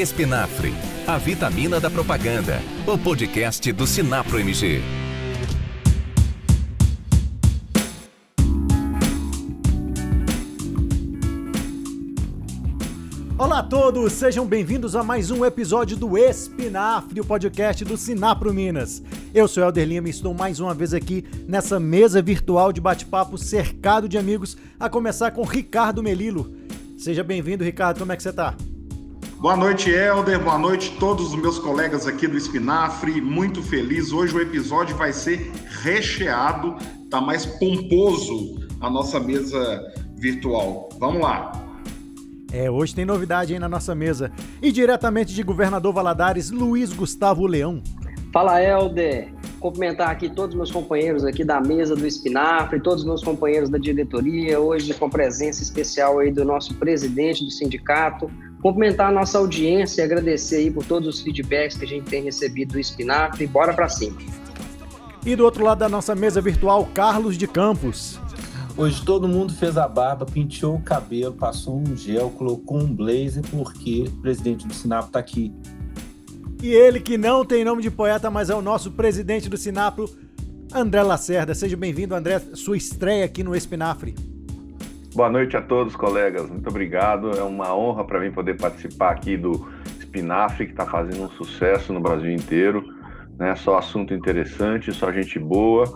Espinafre, a vitamina da propaganda. O podcast do Sinapro MG. Olá a todos, sejam bem-vindos a mais um episódio do Espinafre, o podcast do Sinapro Minas. Eu sou Helder Lima e estou mais uma vez aqui nessa mesa virtual de bate-papo cercado de amigos, a começar com Ricardo Melilo. Seja bem-vindo, Ricardo, como é que você está? Boa noite, Helder. Boa noite a todos os meus colegas aqui do Espinafre. Muito feliz. Hoje o episódio vai ser recheado, tá mais pomposo a nossa mesa virtual. Vamos lá. É, hoje tem novidade aí na nossa mesa. E diretamente de Governador Valadares, Luiz Gustavo Leão. Fala, Helder. Cumprimentar aqui todos os meus companheiros aqui da mesa do Espinafre, todos os meus companheiros da diretoria, hoje com presença especial aí do nosso presidente do sindicato, cumprimentar a nossa audiência e agradecer aí por todos os feedbacks que a gente tem recebido do Espinafre. Bora para cima. E do outro lado da nossa mesa virtual, Carlos de Campos. Hoje todo mundo fez a barba, penteou o cabelo, passou um gel, colocou um blazer, porque o presidente do Sinapro está aqui. E ele que não tem nome de poeta, mas é o nosso presidente do Sinapro, André Lacerda. Seja bem-vindo, André, sua estreia aqui no Espinafre. Boa noite a todos, colegas. Muito obrigado. É uma honra para mim poder participar aqui do Espinafre, que está fazendo um sucesso no Brasil inteiro. Né? Só assunto interessante, só gente boa.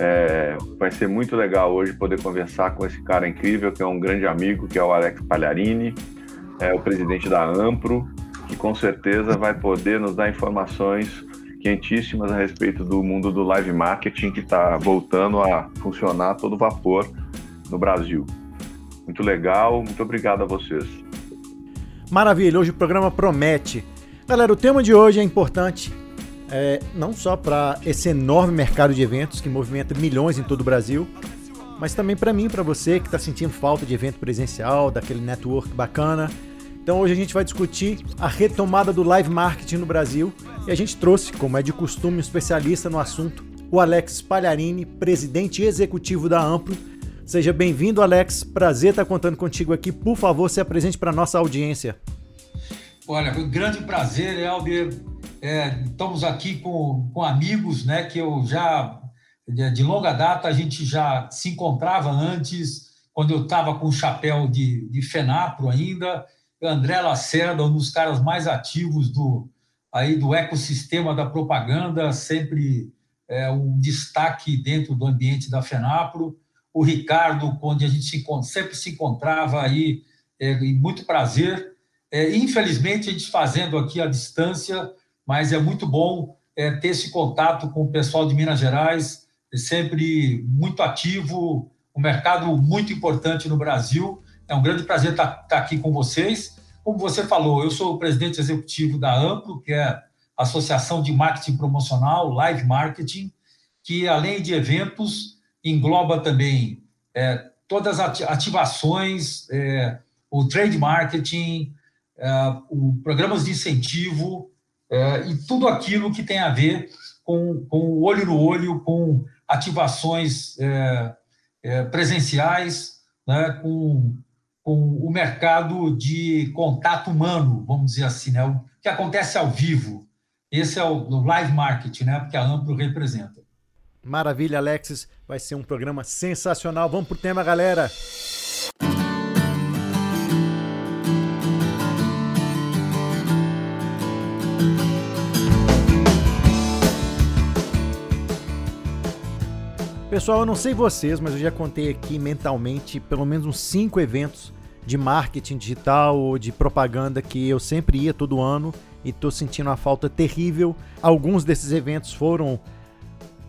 É, vai ser muito legal hoje poder conversar com esse cara incrível, que é um grande amigo, que é o Alex Palharini, é o presidente da Ampro, que com certeza vai poder nos dar informações quentíssimas a respeito do mundo do live marketing que está voltando a funcionar a todo vapor no Brasil. Muito legal, muito obrigado a vocês. Maravilha, hoje o programa promete. Galera, o tema de hoje é importante, é, não só para esse enorme mercado de eventos que movimenta milhões em todo o Brasil, mas também para mim, para você que está sentindo falta de evento presencial, daquele network bacana. Então hoje a gente vai discutir a retomada do live marketing no Brasil e a gente trouxe, como é de costume, um especialista no assunto, o Alex Palharini, presidente executivo da Amplo, Seja bem-vindo, Alex. Prazer estar contando contigo aqui. Por favor, se apresente para a nossa audiência. Olha, foi um grande prazer, Helder. É, estamos aqui com, com amigos, né, que eu já, de longa data, a gente já se encontrava antes, quando eu estava com o chapéu de, de FENAPRO ainda. André Lacerda, um dos caras mais ativos do, aí do ecossistema da propaganda, sempre é, um destaque dentro do ambiente da FENAPRO o Ricardo, onde a gente se, sempre se encontrava aí, é, e muito prazer. É, infelizmente, a gente fazendo aqui à distância, mas é muito bom é, ter esse contato com o pessoal de Minas Gerais, é sempre muito ativo, um mercado muito importante no Brasil. É um grande prazer estar, estar aqui com vocês. Como você falou, eu sou o presidente executivo da Amplo, que é Associação de Marketing Promocional, Live Marketing, que além de eventos, engloba também é, todas as ativações, é, o trade marketing, é, o programas de incentivo é, e tudo aquilo que tem a ver com, com o olho no olho, com ativações é, é, presenciais, né, com, com o mercado de contato humano, vamos dizer assim, né, o que acontece ao vivo. Esse é o, o live marketing, né, a Amplo representa. Maravilha, Alexis. Vai ser um programa sensacional. Vamos pro tema, galera. Pessoal, eu não sei vocês, mas eu já contei aqui mentalmente pelo menos uns cinco eventos de marketing digital ou de propaganda que eu sempre ia todo ano e estou sentindo uma falta terrível. Alguns desses eventos foram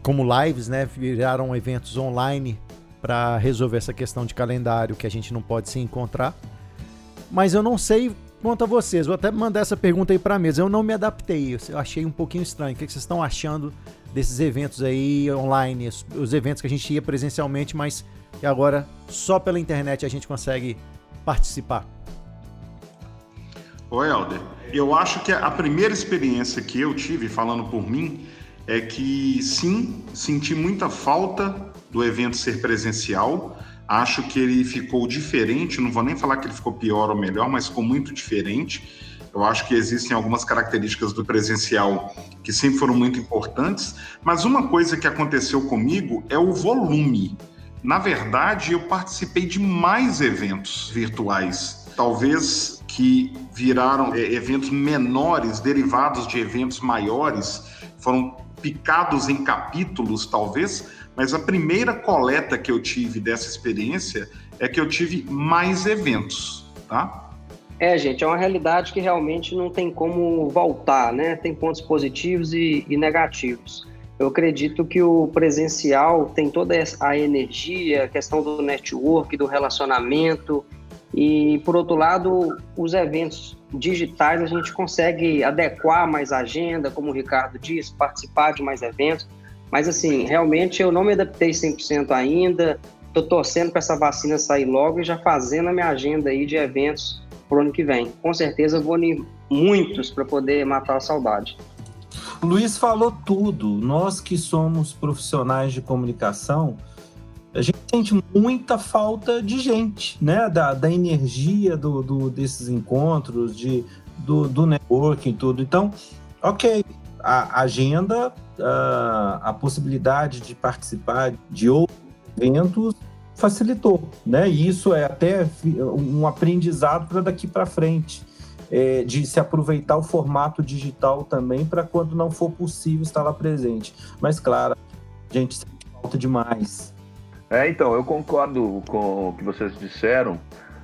como lives, né, viraram eventos online para resolver essa questão de calendário que a gente não pode se encontrar. Mas eu não sei quanto a vocês, vou até mandar essa pergunta aí para a mesa. Eu não me adaptei, eu achei um pouquinho estranho. O que vocês estão achando desses eventos aí online, os eventos que a gente ia presencialmente, mas que agora só pela internet a gente consegue participar? Oi, Helder. Eu acho que a primeira experiência que eu tive, falando por mim, é que sim, senti muita falta do evento ser presencial. Acho que ele ficou diferente, não vou nem falar que ele ficou pior ou melhor, mas ficou muito diferente. Eu acho que existem algumas características do presencial que sempre foram muito importantes, mas uma coisa que aconteceu comigo é o volume. Na verdade, eu participei de mais eventos virtuais, talvez que viraram é, eventos menores, derivados de eventos maiores, foram picados em capítulos, talvez, mas a primeira coleta que eu tive dessa experiência é que eu tive mais eventos, tá? É, gente, é uma realidade que realmente não tem como voltar, né? Tem pontos positivos e, e negativos. Eu acredito que o presencial tem toda a energia, a questão do network, do relacionamento, e por outro lado, os eventos digitais a gente consegue adequar mais a agenda, como o Ricardo disse, participar de mais eventos. Mas assim, realmente eu não me adaptei 100% ainda. Estou torcendo para essa vacina sair logo e já fazendo a minha agenda aí de eventos para o ano que vem. Com certeza vou em muitos para poder matar a saudade. Luiz falou tudo. Nós que somos profissionais de comunicação, a gente sente muita falta de gente, né? Da, da energia do, do, desses encontros, de, do, do networking, tudo. Então, ok, a agenda, a, a possibilidade de participar de outros eventos facilitou, né? E isso é até um aprendizado para daqui para frente, é, de se aproveitar o formato digital também para quando não for possível estar lá presente. Mas claro, a gente sente falta demais. É, então, eu concordo com o que vocês disseram.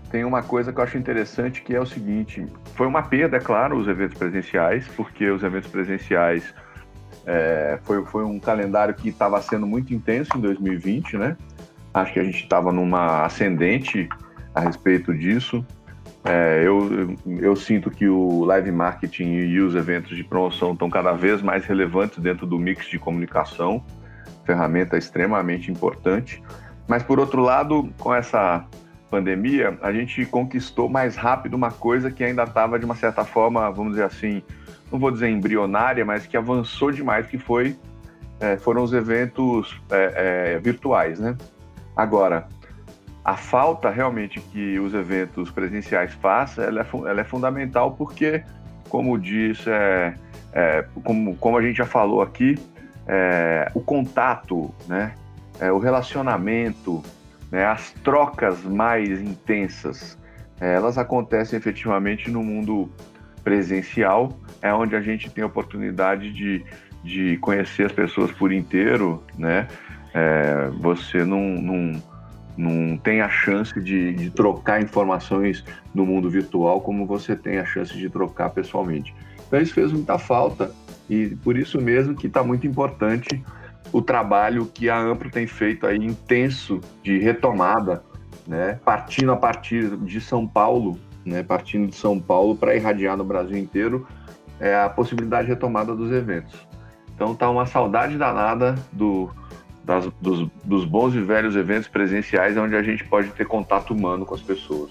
Tem uma coisa que eu acho interessante que é o seguinte: foi uma perda, é claro, os eventos presenciais, porque os eventos presenciais é, foi, foi um calendário que estava sendo muito intenso em 2020, né? Acho que a gente estava numa ascendente a respeito disso. É, eu, eu sinto que o live marketing e os eventos de promoção estão cada vez mais relevantes dentro do mix de comunicação, ferramenta extremamente importante. Mas, por outro lado, com essa pandemia, a gente conquistou mais rápido uma coisa que ainda estava, de uma certa forma, vamos dizer assim, não vou dizer embrionária, mas que avançou demais, que foi, é, foram os eventos é, é virtuais, né? Agora, a falta realmente que os eventos presenciais façam, ela é, ela é fundamental porque, como disse, é, é, como, como a gente já falou aqui, é, o contato, né, é, o relacionamento, né, as trocas mais intensas, é, elas acontecem efetivamente no mundo presencial, é onde a gente tem a oportunidade de, de conhecer as pessoas por inteiro, né, é, você não, não, não tem a chance de, de trocar informações no mundo virtual como você tem a chance de trocar pessoalmente. Então isso fez muita falta e por isso mesmo que está muito importante o trabalho que a Amplo tem feito aí intenso de retomada, né, partindo a partir de São Paulo, né, partindo de São Paulo para irradiar no Brasil inteiro é a possibilidade de retomada dos eventos. Então tá uma saudade danada do das, dos, dos bons e velhos eventos presenciais, onde a gente pode ter contato humano com as pessoas.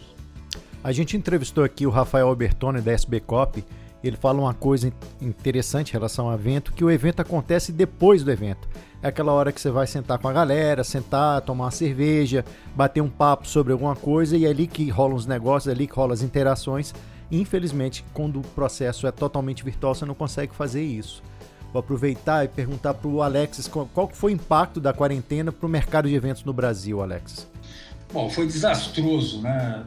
A gente entrevistou aqui o Rafael Albertoni da SB Cop. Ele fala uma coisa interessante em relação ao evento, que o evento acontece depois do evento. É aquela hora que você vai sentar com a galera, sentar, tomar uma cerveja, bater um papo sobre alguma coisa e é ali que rolam os negócios, é ali que rolam as interações. Infelizmente, quando o processo é totalmente virtual, você não consegue fazer isso. Vou aproveitar e perguntar para o Alexis qual, foi o impacto da quarentena para o mercado de eventos no Brasil, Alexis. Bom, foi desastroso, né?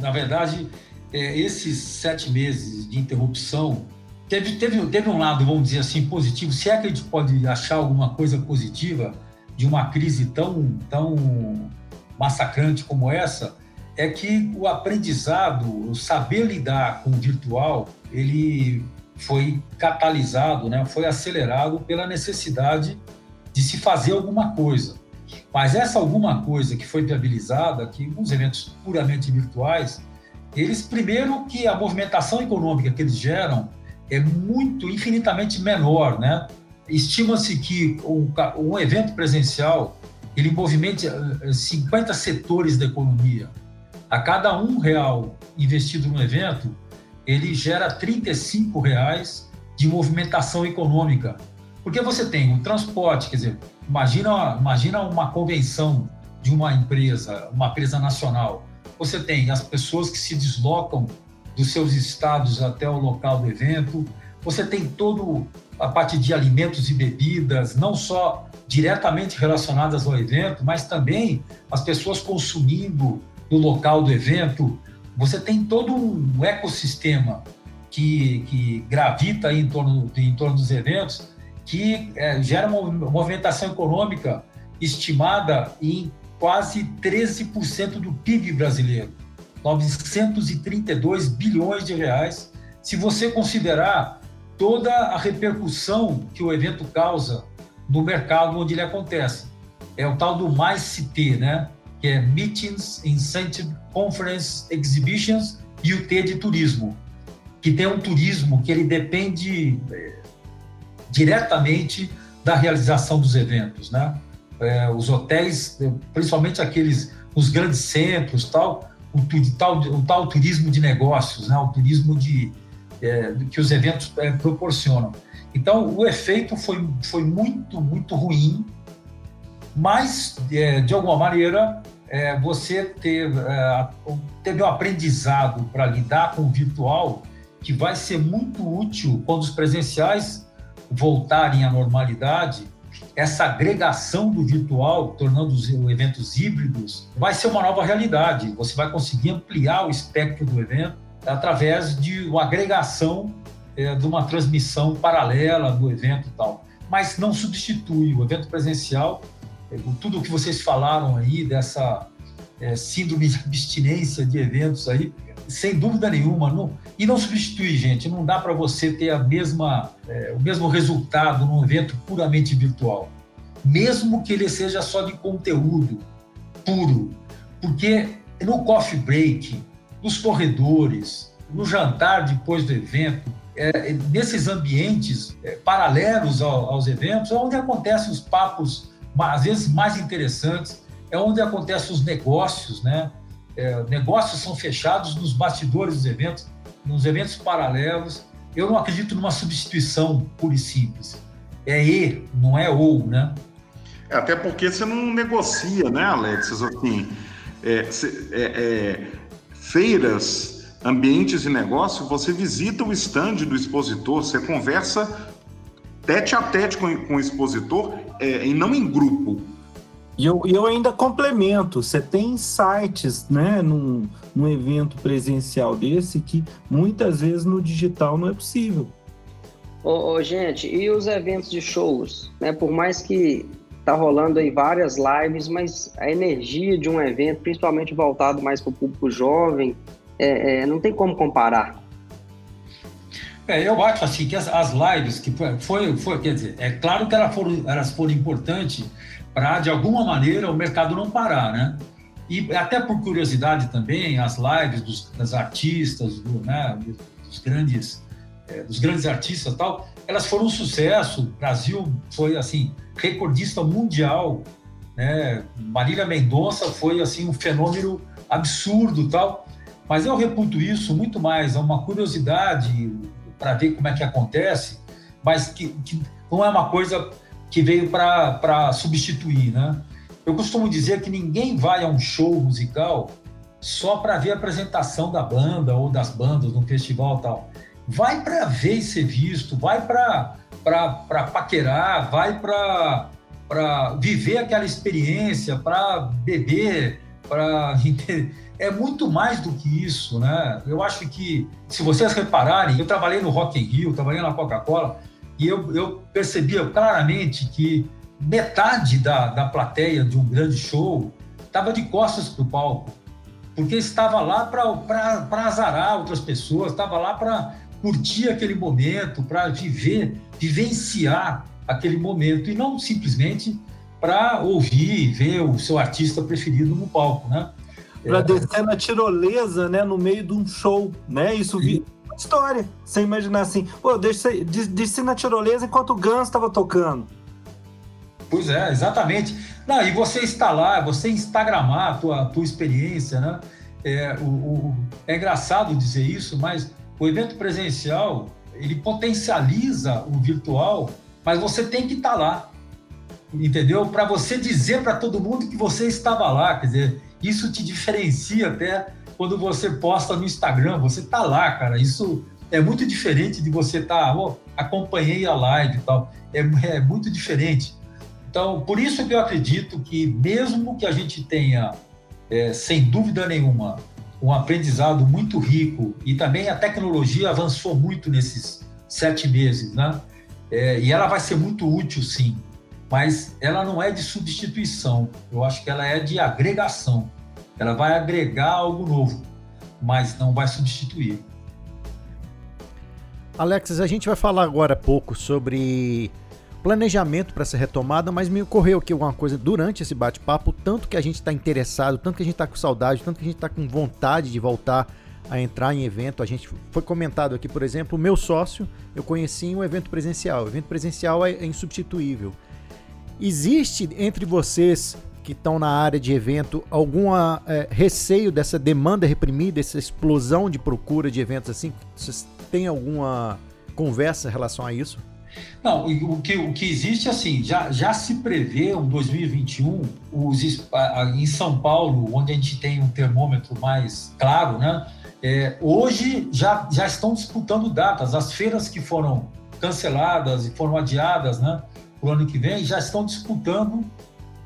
Na verdade, é, esses sete meses de interrupção teve, teve, teve um lado, vamos dizer assim, positivo. Se é que a gente pode achar alguma coisa positiva de uma crise tão, tão massacrante como essa, é que o aprendizado, o saber lidar com o virtual, ele foi catalisado, né, foi acelerado pela necessidade de se fazer alguma coisa. Mas essa alguma coisa que foi viabilizada, que os eventos puramente virtuais, eles primeiro que a movimentação econômica que eles geram é muito infinitamente menor, né? Estima-se que um evento presencial ele movimente 50 eh, setores da economia. A cada um real investido no evento, ele gera 35 reais de movimentação econômica. Porque você tem o transporte, quer dizer, imagina, imagina uma convenção de uma empresa, uma empresa nacional. Você tem as pessoas que se deslocam dos seus estados até o local do evento. Você tem todo a parte de alimentos e bebidas, não só diretamente relacionadas ao evento, mas também as pessoas consumindo no local do evento. Você tem todo um ecossistema que, que gravita em torno, em torno dos eventos, que é, gera uma movimentação econômica estimada em quase 13% do PIB brasileiro, 932 bilhões de reais. Se você considerar toda a repercussão que o evento causa no mercado onde ele acontece. É o tal do mais CT, né? Que é Meetings, Incentive, Conference, Exhibitions e o T de turismo, que tem um turismo que ele depende é, diretamente da realização dos eventos, né? É, os hotéis, principalmente aqueles, os grandes centros, tal, o, tal, o tal turismo de negócios, né? O turismo de é, que os eventos é, proporcionam. Então, o efeito foi, foi muito, muito ruim, mas, é, de alguma maneira, é, você teve, é, teve um aprendizado para lidar com o virtual que vai ser muito útil quando os presenciais voltarem à normalidade. Essa agregação do virtual, tornando os eventos híbridos, vai ser uma nova realidade. Você vai conseguir ampliar o espectro do evento através de uma agregação é, de uma transmissão paralela do evento e tal. Mas não substitui o evento presencial, é, tudo o que vocês falaram aí dessa é, síndrome de abstinência de eventos aí, sem dúvida nenhuma, não, e não substitui, gente, não dá para você ter a mesma, é, o mesmo resultado num evento puramente virtual, mesmo que ele seja só de conteúdo puro, porque no coffee break, nos corredores, no jantar depois do evento, é, nesses ambientes é, paralelos ao, aos eventos, é onde acontecem os papos, às vezes mais interessantes, é onde acontecem os negócios, né? É, negócios são fechados nos bastidores dos eventos, nos eventos paralelos. Eu não acredito numa substituição pura e simples. É e, não é ou, né? É, até porque você não negocia, né, Alexis? Assim, é, é, é feiras ambientes de negócio, você visita o stand do expositor, você conversa tete a tete com, com o expositor é, e não em grupo. E eu, eu ainda complemento, você tem sites, né, num, num evento presencial desse que muitas vezes no digital não é possível. Ô, ô, gente, e os eventos de shows? Né? Por mais que tá rolando aí várias lives, mas a energia de um evento, principalmente voltado mais para o público jovem, é, é, não tem como comparar. É, eu acho assim que as, as lives que foi, foi, quer dizer, é claro que elas foram, elas foram importantes para de alguma maneira o mercado não parar, né? E até por curiosidade também as lives dos, das artistas, do, né, dos grandes, é, dos grandes artistas tal, elas foram um sucesso. O Brasil foi assim recordista mundial, né? Marília Mendonça foi assim um fenômeno absurdo tal. Mas eu reputo isso muito mais a uma curiosidade para ver como é que acontece, mas que, que não é uma coisa que veio para substituir, né? Eu costumo dizer que ninguém vai a um show musical só para ver a apresentação da banda ou das bandas no festival tal. Vai para ver e ser visto, vai para paquerar, vai para viver aquela experiência, para beber, para é muito mais do que isso, né? Eu acho que, se vocês repararem, eu trabalhei no Rock in Rio, trabalhei na Coca-Cola, e eu, eu percebia claramente que metade da, da plateia de um grande show estava de costas para o palco, porque estava lá para azarar outras pessoas, estava lá para curtir aquele momento, para viver, vivenciar aquele momento, e não simplesmente para ouvir e ver o seu artista preferido no palco, né? para descer na tirolesa, né, no meio de um show, né? Isso vi história. Você imaginar assim, pô, desci, desci na tirolesa enquanto o Guns estava tocando. Pois é, exatamente. Não, e você está lá, você instagramar a tua, a tua experiência, né? É, o, o, é engraçado dizer isso, mas o evento presencial, ele potencializa o virtual, mas você tem que estar tá lá, entendeu? Para você dizer para todo mundo que você estava lá, quer dizer, isso te diferencia até quando você posta no Instagram, você tá lá, cara. Isso é muito diferente de você estar, tá, oh, acompanhei a live e tal. É, é muito diferente. Então, por isso que eu acredito que mesmo que a gente tenha, é, sem dúvida nenhuma, um aprendizado muito rico e também a tecnologia avançou muito nesses sete meses, né? É, e ela vai ser muito útil, sim, mas ela não é de substituição. Eu acho que ela é de agregação. Ela vai agregar algo novo, mas não vai substituir. Alexis, a gente vai falar agora pouco sobre planejamento para essa retomada, mas me ocorreu aqui alguma coisa durante esse bate-papo, tanto que a gente está interessado, tanto que a gente está com saudade, tanto que a gente está com vontade de voltar a entrar em evento. A gente foi comentado aqui, por exemplo, o meu sócio, eu conheci em um evento presencial. O evento presencial é, é insubstituível. Existe entre vocês que estão na área de evento algum é, receio dessa demanda reprimida, essa explosão de procura de eventos assim? Vocês têm alguma conversa em relação a isso? Não, o que, o que existe, assim, já, já se prevê um 2021, os, em São Paulo, onde a gente tem um termômetro mais claro, né? É, hoje já, já estão disputando datas. As feiras que foram canceladas e foram adiadas né, para o ano que vem já estão disputando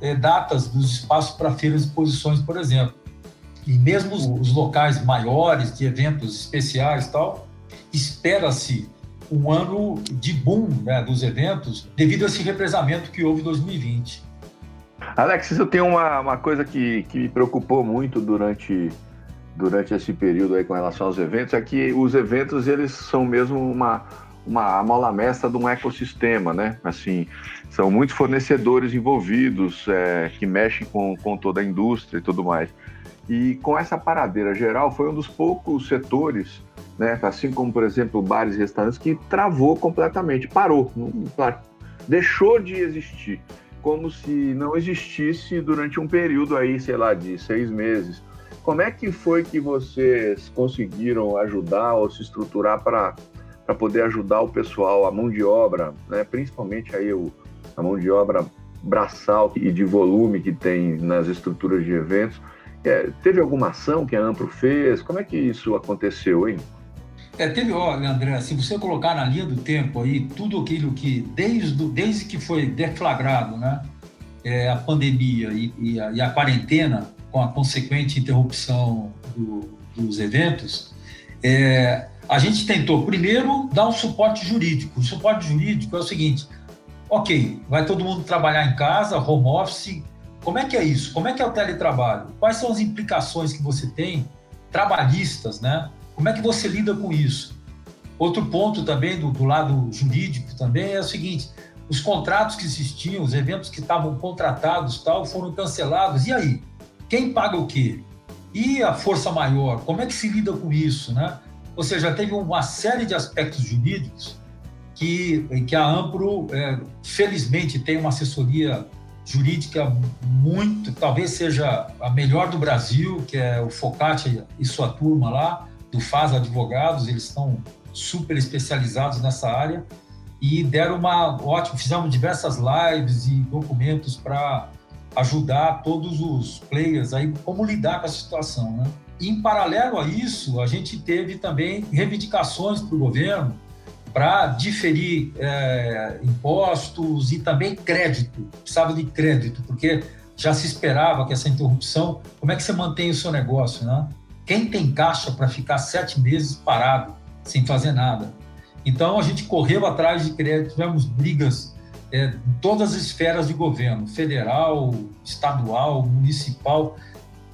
é, datas dos espaços para feiras e exposições, por exemplo. E mesmo os, os locais maiores de eventos especiais tal, espera-se um ano de boom né, dos eventos devido a esse represamento que houve em 2020. Alex, eu tenho uma, uma coisa que, que me preocupou muito durante, durante esse período aí com relação aos eventos, é que os eventos eles são mesmo uma, uma mola mestra de um ecossistema, né? Assim, são muitos fornecedores envolvidos é, que mexem com, com toda a indústria e tudo mais. E com essa paradeira geral, foi um dos poucos setores né? Assim como, por exemplo, bares e restaurantes que travou completamente, parou, deixou de existir, como se não existisse durante um período aí, sei lá, de seis meses. Como é que foi que vocês conseguiram ajudar ou se estruturar para para poder ajudar o pessoal, a mão de obra, né? principalmente aí o, a mão de obra braçal e de volume que tem nas estruturas de eventos. É, teve alguma ação que a Ampro fez? Como é que isso aconteceu, hein? É, teve, olha, André, se você colocar na linha do tempo aí tudo aquilo que, desde, desde que foi deflagrado né, é, a pandemia e, e, a, e, a, quarentena, com a consequente interrupção do, dos eventos, é, a gente tentou, primeiro, dar um suporte jurídico. O suporte jurídico é o seguinte: ok, vai todo mundo trabalhar em casa, home office. Como é que é isso? Como é que é o teletrabalho? Quais são as implicações que você tem trabalhistas, né? Como é que você lida com isso? Outro ponto também do, do lado jurídico também é o seguinte: os contratos que existiam, os eventos que estavam contratados tal, foram cancelados. E aí? Quem paga o quê? E a força maior? Como é que se lida com isso, né? Ou seja, teve uma série de aspectos jurídicos que, que a Ampro, é, felizmente, tem uma assessoria jurídica muito, talvez seja a melhor do Brasil, que é o Focati e sua turma lá, do FAS Advogados, eles estão super especializados nessa área e deram uma ótima, fizemos diversas lives e documentos para ajudar todos os players aí como lidar com a situação, né? Em paralelo a isso, a gente teve também reivindicações para o governo para diferir é, impostos e também crédito, precisava de crédito, porque já se esperava que essa interrupção, como é que você mantém o seu negócio, né? Quem tem caixa para ficar sete meses parado, sem fazer nada? Então, a gente correu atrás de crédito, tivemos brigas é, em todas as esferas de governo, federal, estadual, municipal,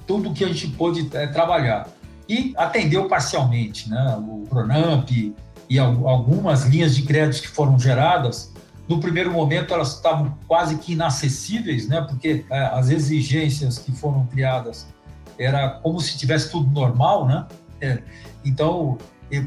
tudo que a gente pôde é, trabalhar. E atendeu parcialmente, né? O Pronamp e algumas linhas de crédito que foram geradas, no primeiro momento elas estavam quase que inacessíveis, né? Porque é, as exigências que foram criadas era como se tivesse tudo normal, né? É, então,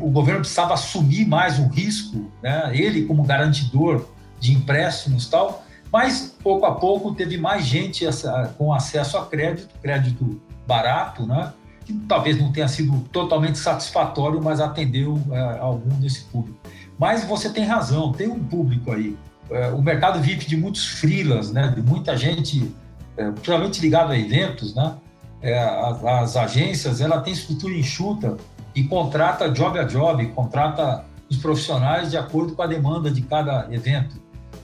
o governo precisava assumir mais o risco, né? Ele como garantidor de empréstimos tal, mas pouco a pouco teve mais gente essa, com acesso a crédito, crédito barato, né? Que talvez não tenha sido totalmente satisfatório, mas atendeu é, algum desse público. Mas você tem razão, tem um público aí. É, o mercado vive de muitos frilas, né? De muita gente, é, principalmente ligado a eventos, né? é, as, as, agências, ela tem estrutura enxuta e contrata job a job, contrata os profissionais de acordo com a demanda de cada evento.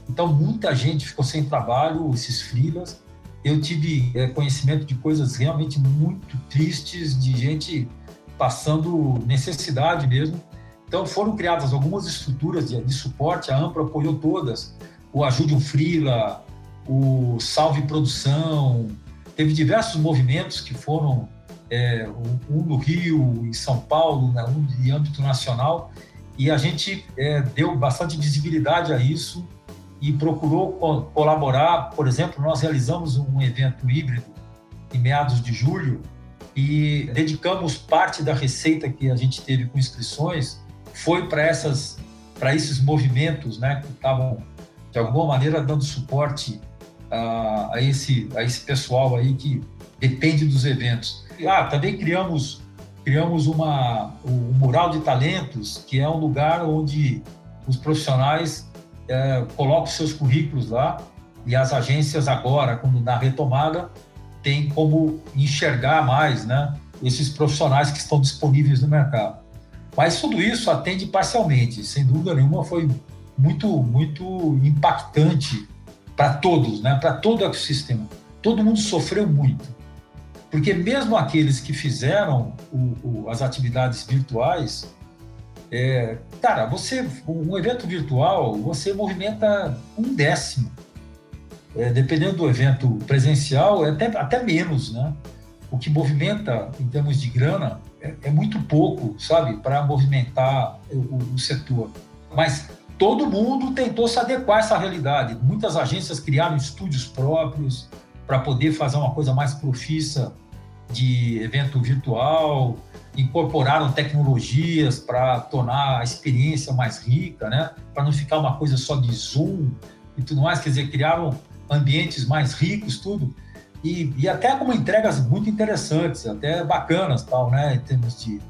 Então, muita gente ficou sem trabalho, esses frilas. Eu tive é, conhecimento de coisas realmente muito tristes, de gente passando necessidade mesmo. Então, foram criadas algumas estruturas de, de suporte, a AMPRA apoiou todas, o Ajude um Frila, o Salve Produção, teve diversos movimentos que foram, é, um no Rio, em São Paulo, né, um de âmbito nacional, e a gente é, deu bastante visibilidade a isso e procurou co colaborar. Por exemplo, nós realizamos um evento híbrido em meados de julho e dedicamos parte da receita que a gente teve com inscrições foi para essas para esses movimentos, né, que estavam de alguma maneira dando suporte a, a, esse a esse pessoal aí que depende dos eventos. Ah, também criamos criamos uma o mural de talentos, que é um lugar onde os profissionais é, colocam seus currículos lá e as agências agora, quando na retomada, tem como enxergar mais, né, esses profissionais que estão disponíveis no mercado. Mas tudo isso atende parcialmente, sem dúvida nenhuma foi muito muito impactante para todos, né, para todo o ecossistema. Todo mundo sofreu muito, porque mesmo aqueles que fizeram o, o, as atividades virtuais é, cara, você um evento virtual você movimenta um décimo. É, dependendo do evento presencial, é até, até menos, né? O que movimenta em termos de grana é, é muito pouco, sabe, para movimentar o, o, setor. Mas todo mundo tentou se adequar a essa realidade. Muitas agências criaram estúdios próprios para poder fazer uma coisa mais profissa de evento virtual, incorporaram tecnologias para tornar a experiência mais rica, né? Para não ficar uma coisa só de Zoom e tudo mais, quer dizer, criaram ambientes mais ricos, tudo. E, e até com entregas muito interessantes, até bacanas, tal, né? Em termos de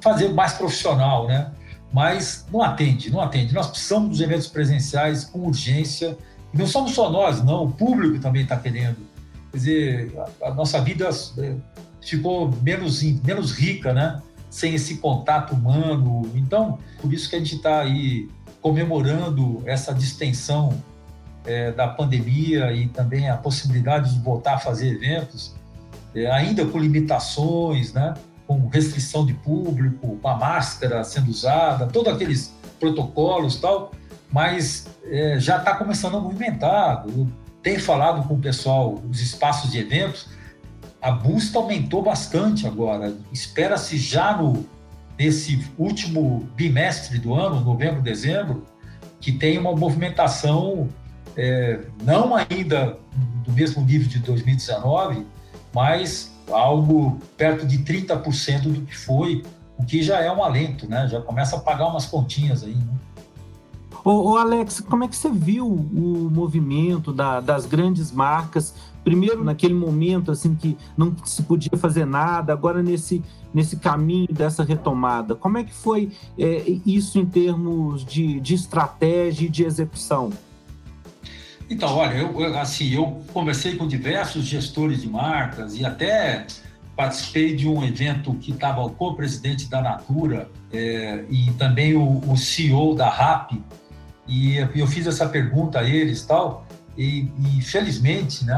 fazer mais profissional, né? Mas não atende, não atende. Nós precisamos dos eventos presenciais com urgência. E não somos só nós, não. O público também está querendo. Quer dizer, a, a nossa vida é, ficou menos, menos rica, né? Sem esse contato humano. Então, por isso que a gente está aí comemorando essa distensão é, da pandemia e também a possibilidade de voltar a fazer eventos, é, ainda com limitações, né? Com restrição de público, com a máscara sendo usada, todos aqueles protocolos tal, mas é, já está começando a movimentar. Eu tenho falado com o pessoal, os espaços de eventos, a busca aumentou bastante agora. Espera-se já no nesse último bimestre do ano, novembro, dezembro, que tenha uma movimentação é, não ainda do mesmo nível de 2019, mas algo perto de 30% do que foi, o que já é um alento, né? Já começa a pagar umas continhas aí, né? Ô, Alex, como é que você viu o movimento da, das grandes marcas? Primeiro, naquele momento assim que não se podia fazer nada, agora nesse, nesse caminho dessa retomada. Como é que foi é, isso em termos de, de estratégia e de execução? Então, olha, eu, assim, eu conversei com diversos gestores de marcas e até participei de um evento que estava o co-presidente da Natura é, e também o, o CEO da RAP, e eu fiz essa pergunta a eles tal, e, e felizmente, né,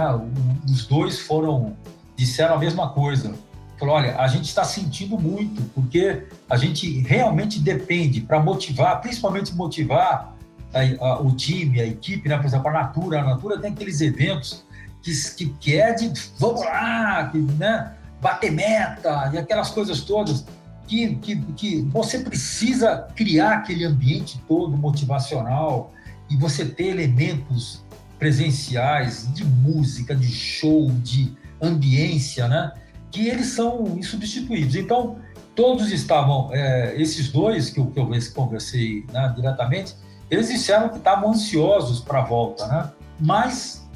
os dois foram disseram a mesma coisa. Falou, olha, a gente está sentindo muito, porque a gente realmente depende para motivar, principalmente motivar a, a, o time, a equipe, né? Por exemplo, a Natura. A Natura tem aqueles eventos que, que, que é de vamos lá, que, né? bater meta e aquelas coisas todas que, que, que você precisa criar aquele ambiente todo motivacional e você ter elementos presenciais de música, de show, de ambiência, né? Que eles são insubstituíveis. Então, todos estavam, é, esses dois que eu, que eu conversei né, diretamente, eles disseram que estavam ansiosos para a volta, né? Mas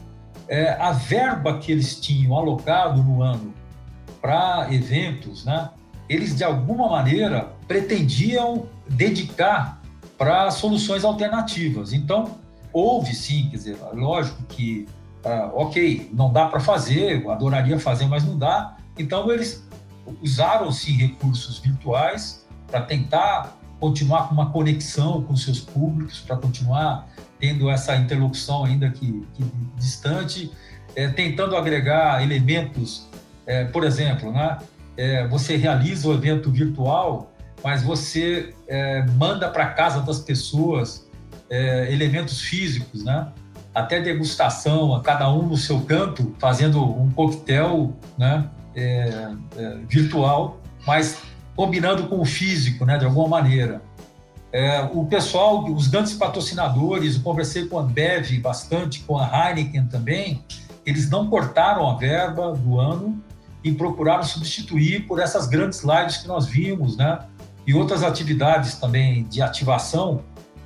é, a verba que eles tinham alocado no ano para eventos, né? Eles de alguma maneira pretendiam dedicar para soluções alternativas. Então, houve sim, quer dizer, lógico que, uh, ok, não dá para fazer, eu adoraria fazer, mas não dá, Então, eles usaram-se recursos virtuais para tentar continuar com uma conexão com seus públicos, para continuar tendo essa interlocução ainda que, que distante, é, tentando agregar elementos, é, por exemplo, né, é, você realiza o evento virtual, mas você é, manda para casa das pessoas é, elementos físicos, né? até degustação, a cada um no seu canto, fazendo um coquetel né? É, virtual, mas combinando com o físico, né? de alguma maneira. É, o pessoal, os grandes patrocinadores, eu conversei com a Ambev bastante, com a Heineken também, eles não cortaram a verba do ano e procuraram substituir por essas grandes lives que nós vimos, né? E outras atividades também de ativação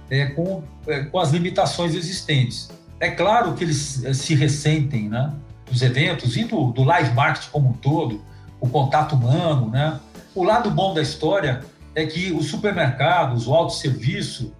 é, com, é, com as limitações existentes. É claro que eles é, se ressentem, né? Dos eventos e do, do live marketing como um todo, o contato humano, né? O lado bom da história é que os supermercados, o autosserviço,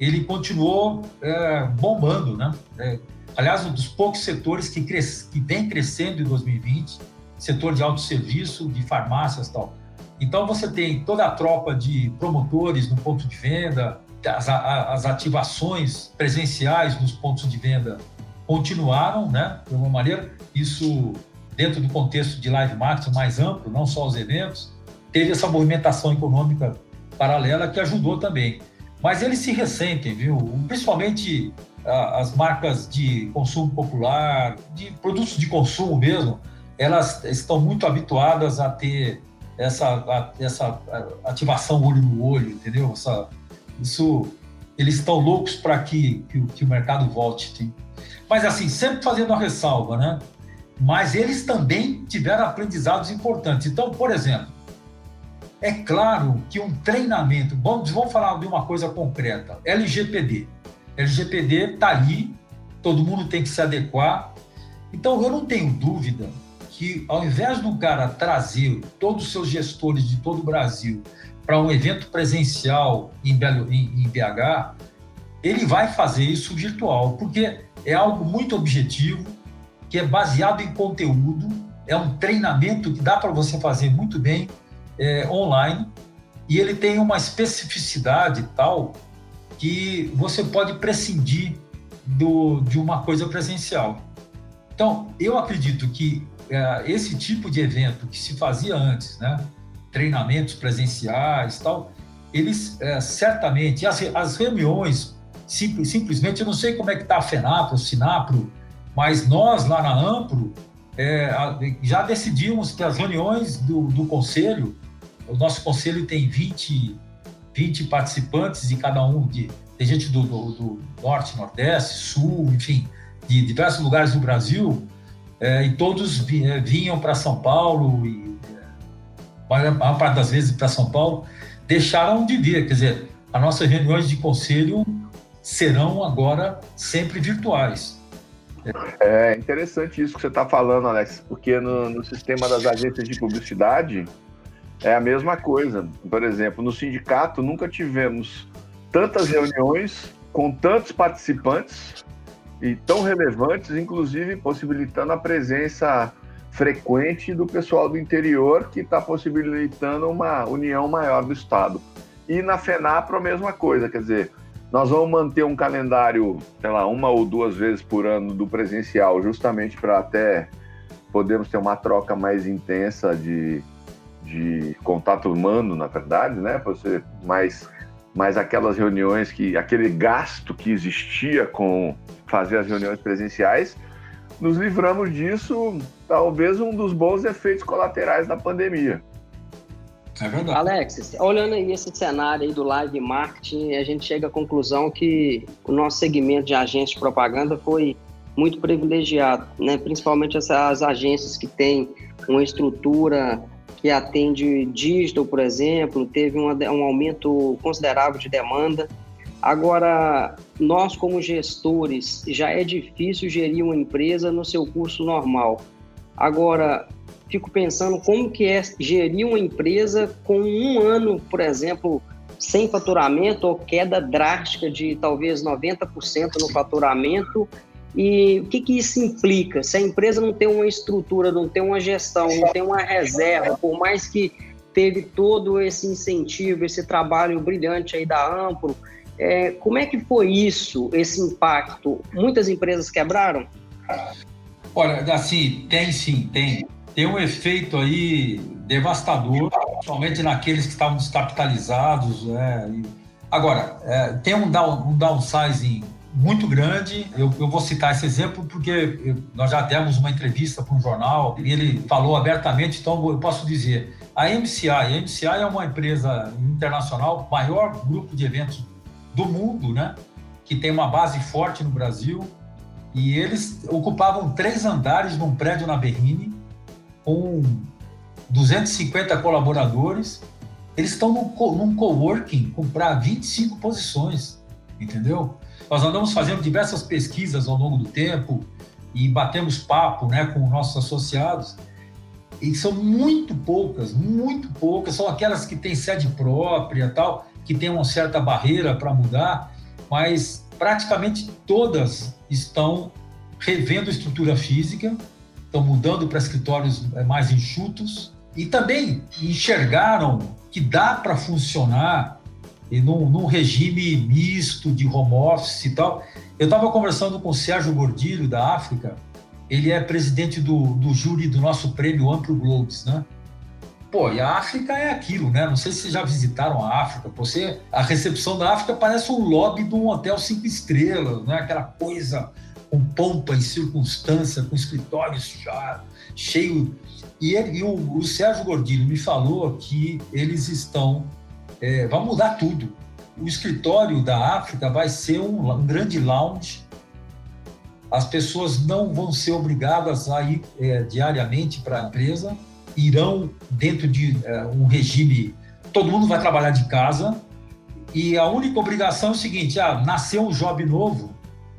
ele continuou é, bombando, né? É, aliás, um dos poucos setores que, cres... que vem crescendo em 2020, setor de autosserviço, de farmácias tal. Então, você tem toda a tropa de promotores no ponto de venda, as, as ativações presenciais nos pontos de venda continuaram, né? De alguma maneira, isso dentro do contexto de live marketing mais amplo, não só os eventos, teve essa movimentação econômica paralela que ajudou também. Mas eles se ressentem, viu? Principalmente as marcas de consumo popular, de produtos de consumo mesmo, elas estão muito habituadas a ter essa, a, essa ativação olho no olho, entendeu? Essa, isso, eles estão loucos para que, que, que, o mercado volte. Sim. Mas assim, sempre fazendo a ressalva, né? Mas eles também tiveram aprendizados importantes. Então, por exemplo, é claro que um treinamento, vamos, vamos falar de uma coisa concreta, LGPD. LGPD está ali, todo mundo tem que se adequar. Então, eu não tenho dúvida que, ao invés do cara trazer todos os seus gestores de todo o Brasil para um evento presencial em, Belo, em, em BH, ele vai fazer isso virtual, porque é algo muito objetivo, que é baseado em conteúdo, é um treinamento que dá para você fazer muito bem é, online e ele tem uma especificidade tal que você pode prescindir do, de uma coisa presencial. Então, eu acredito que esse tipo de evento que se fazia antes, né, treinamentos presenciais tal, eles é, certamente, as, as reuniões, sim, simplesmente, eu não sei como é que está a FENAPRO, o SINAPRO, mas nós lá na AMPRO é, já decidimos que as reuniões do, do conselho o nosso conselho tem 20, 20 participantes e cada um de tem gente do, do, do norte, nordeste, sul, enfim, de diversos lugares do Brasil, é, e todos é, vinham para São Paulo e é, a maior parte das vezes para São Paulo deixaram de vir, quer dizer, as nossas reuniões de conselho serão agora sempre virtuais. É interessante isso que você está falando, Alex, porque no, no sistema das agências de publicidade é a mesma coisa. Por exemplo, no sindicato nunca tivemos tantas reuniões com tantos participantes e tão relevantes, inclusive possibilitando a presença frequente do pessoal do interior, que está possibilitando uma união maior do Estado. E na FENAPRO a mesma coisa, quer dizer, nós vamos manter um calendário, sei lá, uma ou duas vezes por ano do presencial, justamente para até podermos ter uma troca mais intensa de, de contato humano, na verdade, né? Você mais mais aquelas reuniões que aquele gasto que existia com fazer as reuniões presenciais, nos livramos disso, talvez um dos bons efeitos colaterais da pandemia. É verdade. Alex, olhando aí esse cenário aí do live marketing, a gente chega à conclusão que o nosso segmento de agência de propaganda foi muito privilegiado, né? Principalmente essas agências que têm uma estrutura que atende digital, por exemplo, teve um, um aumento considerável de demanda. Agora, nós como gestores, já é difícil gerir uma empresa no seu curso normal. Agora, fico pensando como que é gerir uma empresa com um ano, por exemplo, sem faturamento ou queda drástica de talvez 90% no faturamento E o que, que isso implica? Se a empresa não tem uma estrutura, não tem uma gestão, não tem uma reserva, por mais que teve todo esse incentivo, esse trabalho brilhante aí da Ampro, é, como é que foi isso, esse impacto? Muitas empresas quebraram? Olha, assim, tem sim, tem. Tem um efeito aí devastador, somente naqueles que estavam descapitalizados. Né? Agora, é, tem um, down, um downsizing muito grande. Eu, eu, vou citar esse exemplo porque nós já demos uma entrevista para um jornal e ele falou abertamente, então eu posso dizer, a MCI, a MCI é uma empresa internacional, maior grupo de eventos do mundo, né? Que tem uma base forte no Brasil. E eles ocupavam três andares num prédio na Berrine, com 250 colaboradores. Eles estão num, coworking para 25 posições, entendeu? Nós andamos fazendo diversas pesquisas ao longo do tempo e batemos papo né, com nossos associados. E são muito poucas, muito poucas, são aquelas que têm sede própria tal, que tem uma certa barreira para mudar, mas praticamente todas estão revendo estrutura física, estão mudando para escritórios é, mais enxutos e também enxergaram que dá para funcionar num, num, regime misto de home office e tal. Eu estava conversando com o Sérgio Gordilho, da África, ele é presidente do, do júri do nosso prêmio Amplo Globes, né? Pô, e a África é aquilo, né? Não sei se vocês já visitaram a África. Você, a recepção da África parece um lobby de um hotel cinco estrelas, né? Aquela coisa com pompa e circunstância, com escritórios já cheio. E, ele, e o, o, Sérgio Gordilho me falou que eles estão, é, vai mudar tudo. O escritório da África vai ser um, um grande lounge. As pessoas não vão ser obrigadas a ir é, diariamente para a empresa irão dentro de uh, um regime, todo mundo vai trabalhar de casa e a única obrigação é o seguinte, ah, nasceu um job novo,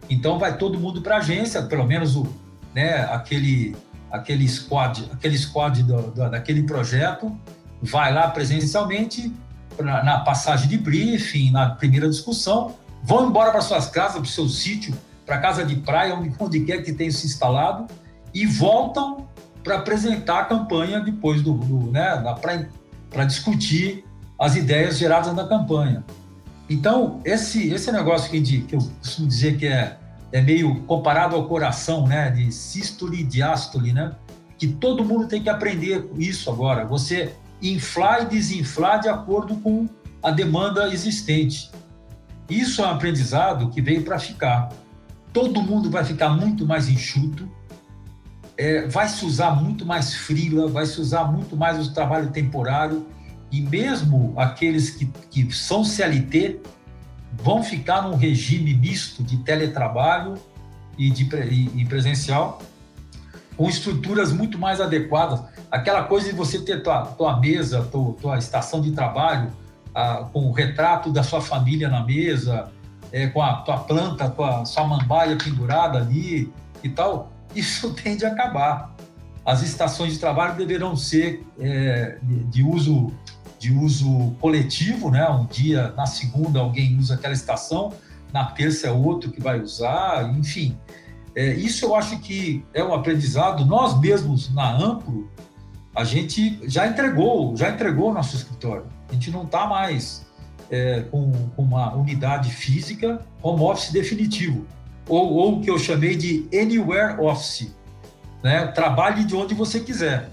então vai todo mundo para a agência, pelo menos o, né, aquele, aquele squad, aquele squad do, do, daquele projeto, vai lá presencialmente pra, na passagem de briefing, na primeira discussão, vão embora para suas casas, para o seu sítio, para casa de praia, onde, onde quer que tenha se instalado, e voltam para apresentar a campanha depois do, do né, para discutir as ideias geradas na campanha. Então, esse, esse negócio que, de, que eu costumo dizer que é, é meio comparado ao coração, né, de sístole e diástole, né, que todo mundo tem que aprender isso agora. Você inflar e desinflar de acordo com a demanda existente. Isso é um aprendizado que veio para ficar. Todo mundo vai ficar muito mais enxuto, é, vai se usar muito mais frila, vai se usar muito mais o trabalho temporário e mesmo aqueles que, que são CLT vão ficar num regime misto de teletrabalho e, de, e, e presencial com estruturas muito mais adequadas. Aquela coisa de você ter tua, tua mesa, tua, tua estação de trabalho, a, com o retrato da sua família na mesa, é, com a tua planta, tua sua mambaia pendurada ali e tal isso tende a acabar. As estações de trabalho deverão ser é, de, uso de uso coletivo, né? Um dia, na segunda, alguém usa aquela estação, na terça é outro que vai usar, enfim. É, isso eu acho que é um aprendizado. Nós mesmos, na Amplo, a gente já entregou, já entregou nosso escritório. A gente não está mais é, com, com, uma unidade física home office definitivo ou, ou o que eu chamei de Anywhere Office. Né? Trabalhe de onde você quiser.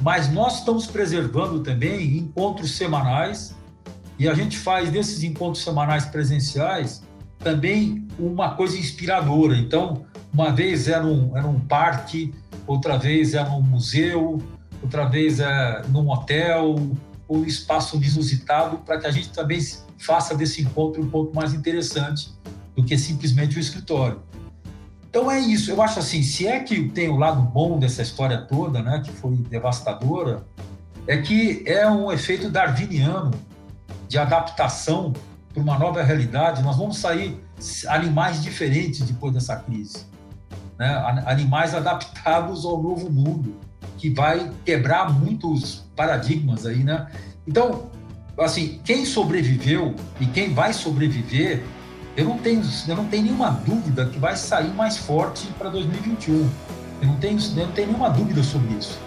Mas nós estamos preservando também encontros semanais e a gente faz desses encontros semanais presenciais também uma coisa inspiradora. Então, uma vez era um, era um parque, outra vez era um museu, outra vez é num hotel, ou espaço inusitado, para que a gente também faça desse encontro um pouco mais interessante do que simplesmente o escritório. Então é isso. Eu acho assim, se é que tem o lado bom dessa história toda, né, que foi devastadora, é que é um efeito darwiniano de adaptação para uma nova realidade. Nós vamos sair animais diferentes depois dessa crise, né? Animais adaptados ao novo mundo que vai quebrar muitos paradigmas aí, né? Então, assim, quem sobreviveu e quem vai sobreviver eu não tenho, eu não tenho nenhuma dúvida que vai sair mais forte para 2021. Eu não tenho, eu não tenho nenhuma dúvida sobre isso,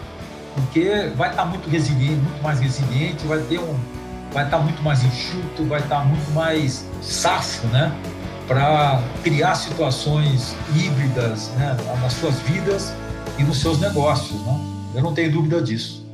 porque vai estar muito resiliente, muito mais resiliente, vai ter um, vai estar tá muito mais enxuto, vai estar tá muito mais safo, né? Para criar situações híbridas né, nas suas vidas e nos seus negócios, né? Eu não tenho dúvida disso.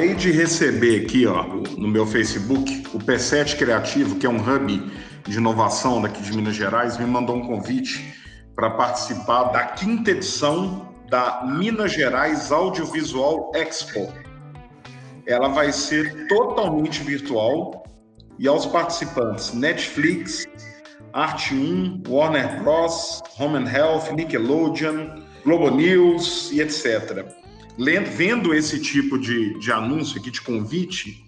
Acabei de receber aqui, ó, no meu Facebook, o P7 Criativo, que é um hub de inovação daqui de Minas Gerais, me mandou um convite para participar da quinta edição da Minas Gerais Audiovisual Expo. Ela vai ser totalmente virtual e aos participantes Netflix, Arte1, Warner Bros, Home and Health, Nickelodeon, Globo News e etc vendo esse tipo de, de anúncio aqui, de convite,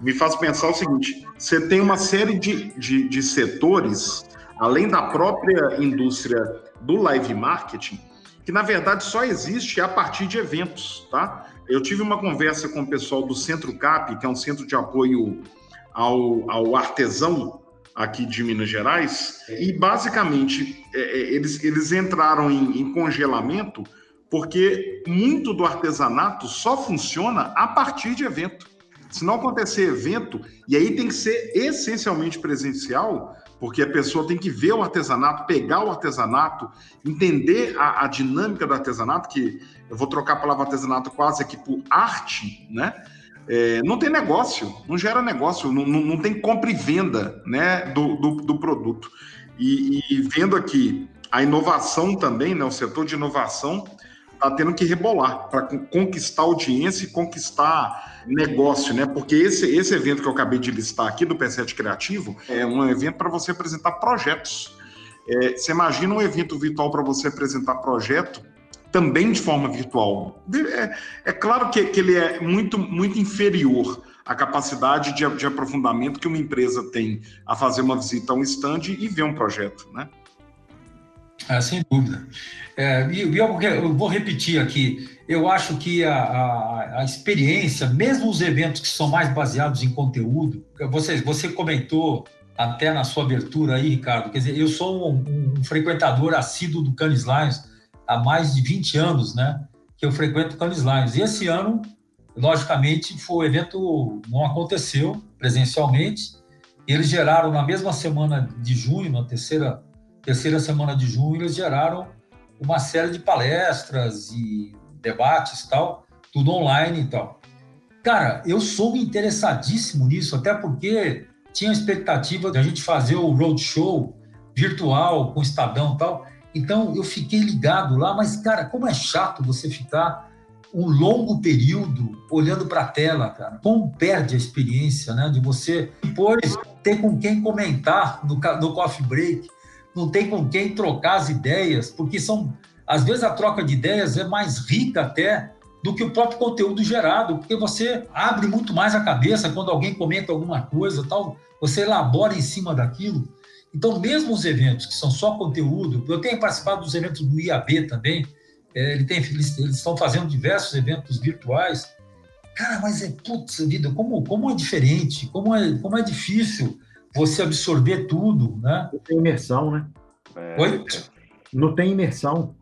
me faz pensar o seguinte: você tem uma série de, de, de setores, além da própria indústria do live marketing, que na verdade só existe a partir de eventos, tá? Eu tive uma conversa com o pessoal do Centro CAP, que é um centro de apoio ao, ao artesão aqui de Minas Gerais, e basicamente é, é eles, eles entraram em, em congelamento porque muito do artesanato só funciona a partir de evento. Se não acontecer evento, e aí tem que ser essencialmente presencial, porque a pessoa tem que ver o artesanato, pegar o artesanato, entender a, a dinâmica do artesanato, que eu vou trocar a palavra artesanato quase aqui por arte, né? É, não tem negócio, não gera negócio, não, não, não tem compra e venda né, do, do, do produto. E, e, vendo aqui a inovação também, né, o setor de inovação, está tendo que rebolar para conquistar audiência e conquistar negócio, né? Porque esse, esse evento que eu acabei de listar aqui do P7 Criativo é um evento para você apresentar projetos. É, você imagina um evento virtual para você apresentar projeto também de forma virtual. É, é claro que, que, ele é muito, muito inferior à capacidade de, de aprofundamento que uma empresa tem a fazer uma visita a um stand e ver um projeto, né? Ah, sem dúvida. É, e eu, eu, vou repetir aqui, eu acho que a, a, a, experiência, mesmo os eventos que são mais baseados em conteúdo, você, você comentou até na sua abertura aí, Ricardo, quer dizer, eu sou um, um frequentador assíduo do Cannes Lions há mais de 20 anos, né, que eu frequento o Cannes Lions. E esse ano, logicamente, foi, o evento não aconteceu presencialmente, eles geraram na mesma semana de junho, na terceira terceira semana de junho, eles geraram uma série de palestras e debates tal, tudo online e tal. Cara, eu sou interessadíssimo nisso, até porque tinha a expectativa de a gente fazer o roadshow virtual com o Estadão e tal. Então eu fiquei ligado lá, mas cara, como é chato você ficar um longo período olhando para a tela, cara. Como perde a experiência, né? De você depois ter com quem comentar no, no coffee break não tem com quem trocar as ideias, porque são às vezes a troca de ideias é mais rica até do que o próprio conteúdo gerado, porque você abre muito mais a cabeça quando alguém comenta alguma coisa, tal, você elabora em cima daquilo. Então, mesmo os eventos que são só conteúdo, eu tenho participado dos eventos do IAB também, é, ele tem, eles, eles estão fazendo diversos eventos virtuais. Cara, mas é, putz, vida, como, como é diferente, como é, como é difícil você absorver tudo, né? Não tem imersão, né? É... Oi? Não tem imersão.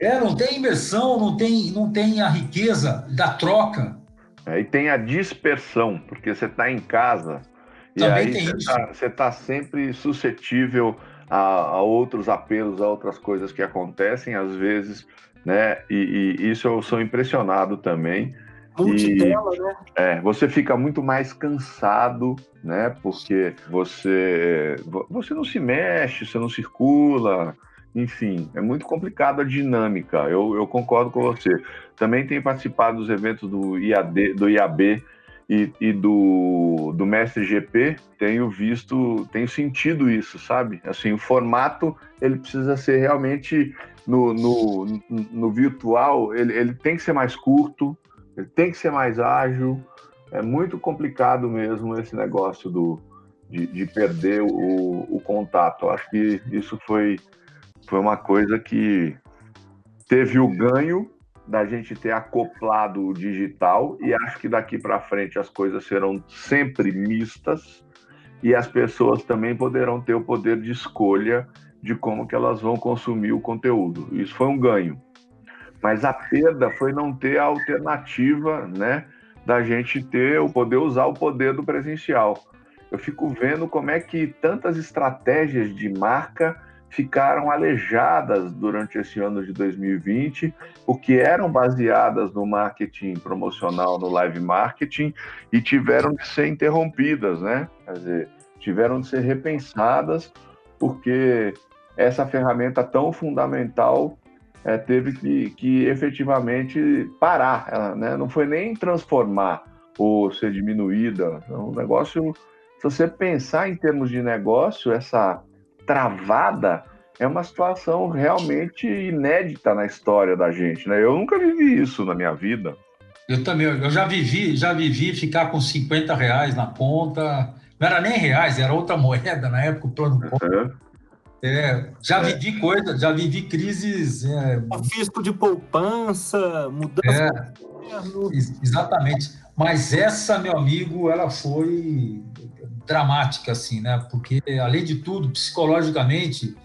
É, não tem imersão, não tem, não tem a riqueza da troca. É, e tem a dispersão, porque você está em casa Também e aí você está tá sempre suscetível a, a, outros apelos, a outras coisas que acontecem às vezes, né? E, e isso eu sou impressionado também Multitela, e, né? É, você fica muito mais cansado, né? Porque você, você não se mexe, você não circula, enfim, é muito complicado a dinâmica. Eu, eu concordo com você. Também tenho participado dos eventos do IAD, do IAB e, e, do, do Mestre GP, tenho visto, tenho sentido isso, sabe? Assim, o formato ele precisa ser realmente no, no, no virtual, ele, ele tem que ser mais curto, ele tem que ser mais ágil. É muito complicado mesmo esse negócio do, de, de perder o, o, contato. Eu acho que isso foi, foi uma coisa que teve o ganho da gente ter acoplado o digital e acho que daqui para frente as coisas serão sempre mistas e as pessoas também poderão ter o poder de escolha de como que elas vão consumir o conteúdo. Isso foi um ganho. Mas a perda foi não ter a alternativa, né, da gente ter o poder usar o poder do presencial. Eu fico vendo como é que tantas estratégias de marca ficaram alejadas durante esse ano de 2020, porque eram baseadas no marketing promocional, no live marketing, e tiveram de ser interrompidas, né? Quer dizer, tiveram de ser repensadas, porque essa ferramenta tão fundamental é, teve que, que efetivamente parar, ela, né? não foi nem transformar ou ser diminuída. É um negócio, se você pensar em termos de negócio, essa travada é uma situação realmente inédita na história da gente, né? Eu nunca vivi isso na minha vida. Eu também, eu já vivi, já vivi ficar com 50 reais na conta, não era nem reais, era outra moeda na época, o plano uhum. É, já é. vivi coisas, já vivi crises. É, fisco de poupança, mudança. É, exatamente. Mas essa, meu amigo, ela foi dramática, assim, né? Porque, além de tudo, psicologicamente,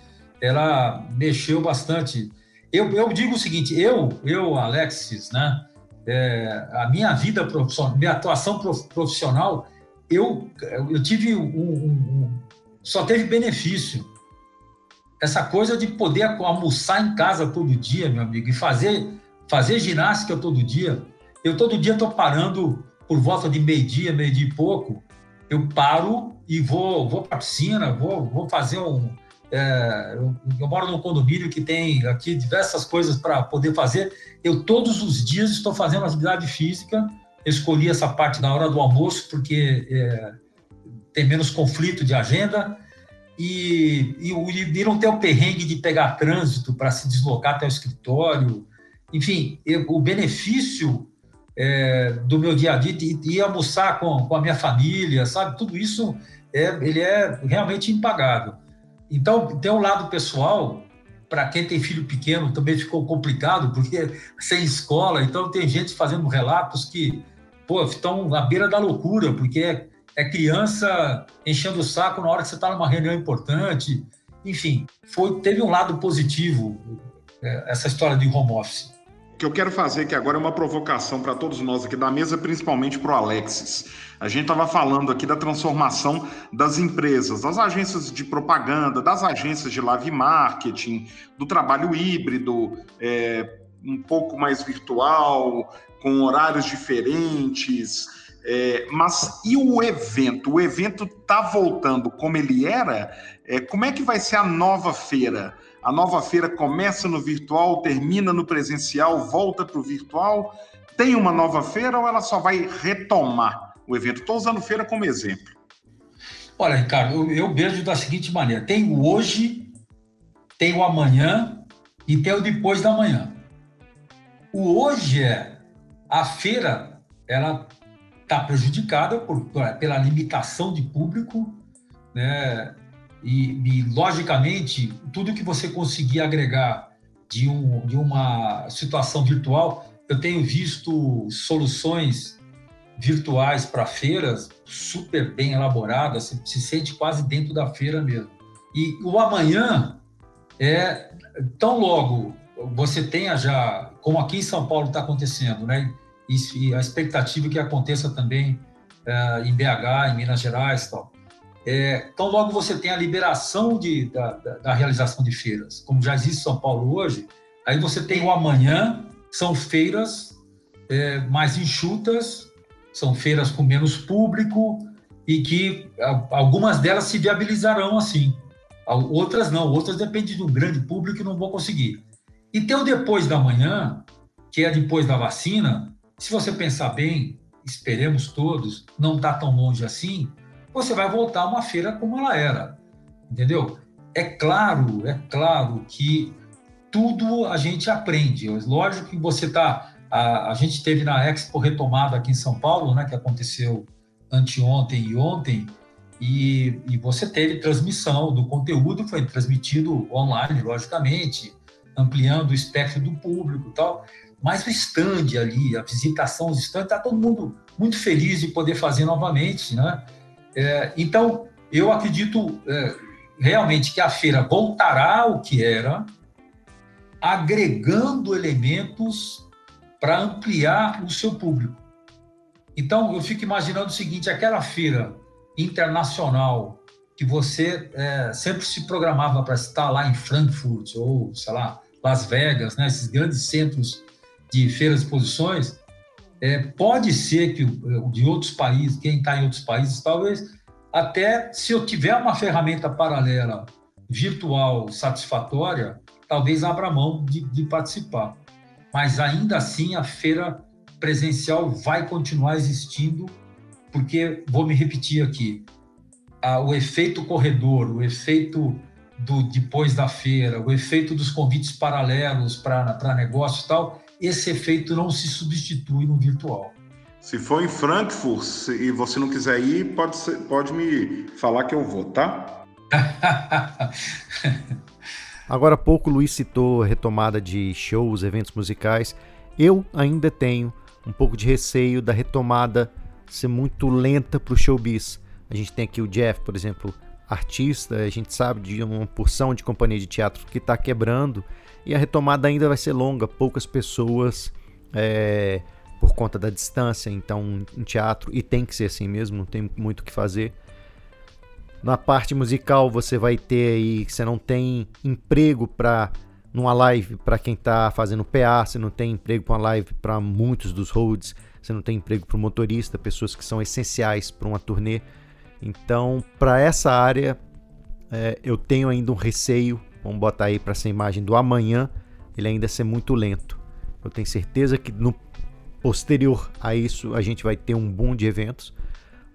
ela mexeu bastante. Eu, eu digo o seguinte, eu, eu Alexis, né? É, a minha vida profissional, minha atuação profissional, eu, eu tive um, um, um, só teve benefício. Essa coisa de poder almoçar em casa todo dia, meu amigo, e fazer, fazer ginástica todo dia. Eu todo dia estou parando por volta de meio-dia, meio-dia e pouco. Eu paro e vou, vou para a piscina, vou, vou fazer um, é, eu, eu, moro num condomínio que tem aqui diversas coisas para poder fazer. Eu todos os dias estou fazendo atividade física. escolhi essa parte na hora do almoço porque é, tem menos conflito de agenda e, e, e, não ter o perrengue de pegar trânsito para se deslocar até o escritório. Enfim, eu, o benefício é, do meu dia a dia de, de almoçar com, com a minha família, sabe? Tudo isso é, ele é realmente impagável. Então, tem um lado pessoal, para quem tem filho pequeno também ficou complicado, porque sem escola, então tem gente fazendo relatos que, pô, estão à beira da loucura, porque é, criança enchendo o saco na hora que você está numa reunião importante. Enfim, foi, teve um lado positivo é, essa história de home office. O que eu quero fazer que agora é uma provocação para todos nós aqui da mesa, principalmente para o Alexis. A gente estava falando aqui da transformação das empresas, das agências de propaganda, das agências de live marketing, do trabalho híbrido, é, um pouco mais virtual, com horários diferentes. É, mas e o evento? O evento está voltando como ele era? É, como é que vai ser a nova feira? A nova feira começa no virtual, termina no presencial, volta para o virtual? Tem uma nova feira ou ela só vai retomar? o evento. Estou usando feira como exemplo. Olha, Ricardo, eu, eu vejo da seguinte maneira: tem o hoje, tem o amanhã e tem o depois da manhã. O hoje é a feira, ela está prejudicada por, pela limitação de público, né? E, e, logicamente, tudo que você conseguir agregar de, um, de uma situação virtual, eu tenho visto soluções virtuais para feiras super bem elaboradas, se, se sente quase dentro da feira mesmo. E o amanhã é tão logo você tenha já, como aqui em São Paulo está acontecendo, né? E, a expectativa que aconteça também é, em BH, em Minas Gerais, tal. É, tão logo você tem a liberação de, da, da, da, realização de feiras, como já existe em São Paulo hoje, aí você tem o amanhã, são feiras é, mais enxutas, são feiras com menos público e que algumas delas se viabilizarão assim. Outras não, outras dependem de um grande público e não vão conseguir. E tem o depois da manhã, que é depois da vacina, se você pensar bem, esperemos todos, não está tão longe assim, você vai voltar a uma feira como ela era, entendeu? É claro, é claro que tudo a gente aprende. Lógico que você está a, a gente teve na Expo retomada aqui em São Paulo, né, que aconteceu anteontem e ontem, e, e você teve transmissão do conteúdo, foi transmitido online, logicamente, ampliando o espectro do público e tal. Mas o stand ali, a visitação aos stands, está todo mundo muito feliz de poder fazer novamente, né? É, então, eu acredito é, realmente que a feira voltará ao que era, agregando elementos para ampliar o seu público. Então, eu fico imaginando o seguinte: aquela feira internacional que você é, sempre se programava para estar lá em Frankfurt ou, sei lá, Las Vegas, né, esses grandes centros de feiras de exposições, é, pode ser que de outros países, quem está em outros países, talvez até se eu tiver uma ferramenta paralela virtual satisfatória, talvez abra mão de, de participar. Mas ainda assim a feira presencial vai continuar existindo, porque vou me repetir aqui, a, o efeito corredor, o efeito do depois da feira, o efeito dos convites paralelos para negócio e tal, esse efeito não se substitui no virtual. Se for em Frankfurt e você não quiser ir, pode, ser, pode me falar que eu vou, tá? Agora há pouco o Luiz citou a retomada de shows, eventos musicais. Eu ainda tenho um pouco de receio da retomada ser muito lenta para o showbiz. A gente tem aqui o Jeff, por exemplo, artista, a gente sabe de uma porção de companhia de teatro que está quebrando e a retomada ainda vai ser longa, poucas pessoas é, por conta da distância, então em teatro, e tem que ser assim mesmo, não tem muito o que fazer. Na parte musical você vai ter aí, você não tem emprego para numa live para quem está fazendo PA, você não tem emprego para uma live para muitos dos holds, você não tem emprego para o motorista, pessoas que são essenciais para uma turnê. Então, para essa área, é, eu tenho ainda um receio. Vamos botar aí para essa imagem do amanhã, ele ainda ser muito lento. Eu tenho certeza que no posterior a isso a gente vai ter um boom de eventos,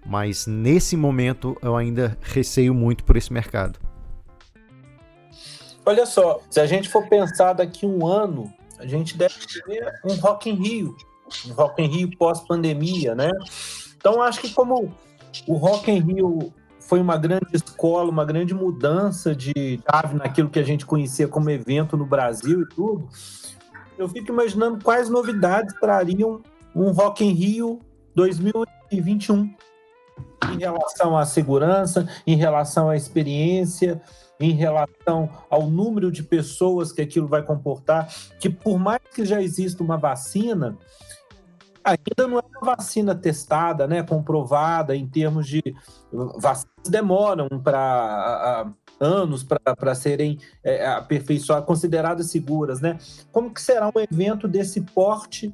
mas nesse momento eu ainda receio muito por esse mercado. Olha só, se a gente for pensar daqui um ano, a gente deve ter um Rock in Rio, um Rock in Rio pós-pandemia, né? Então acho que como o Rock in Rio foi uma grande escola, uma grande mudança de chave naquilo que a gente conhecia como evento no Brasil e tudo. Eu fico imaginando quais novidades trariam um Rock in Rio 2021 em relação à segurança, em relação à experiência, em relação ao número de pessoas que aquilo vai comportar, que por mais que já exista uma vacina, ainda não é uma vacina testada, né, comprovada em termos de vacinas demoram para anos para serem é, aperfeiçoadas, consideradas seguras, né? Como que será um evento desse porte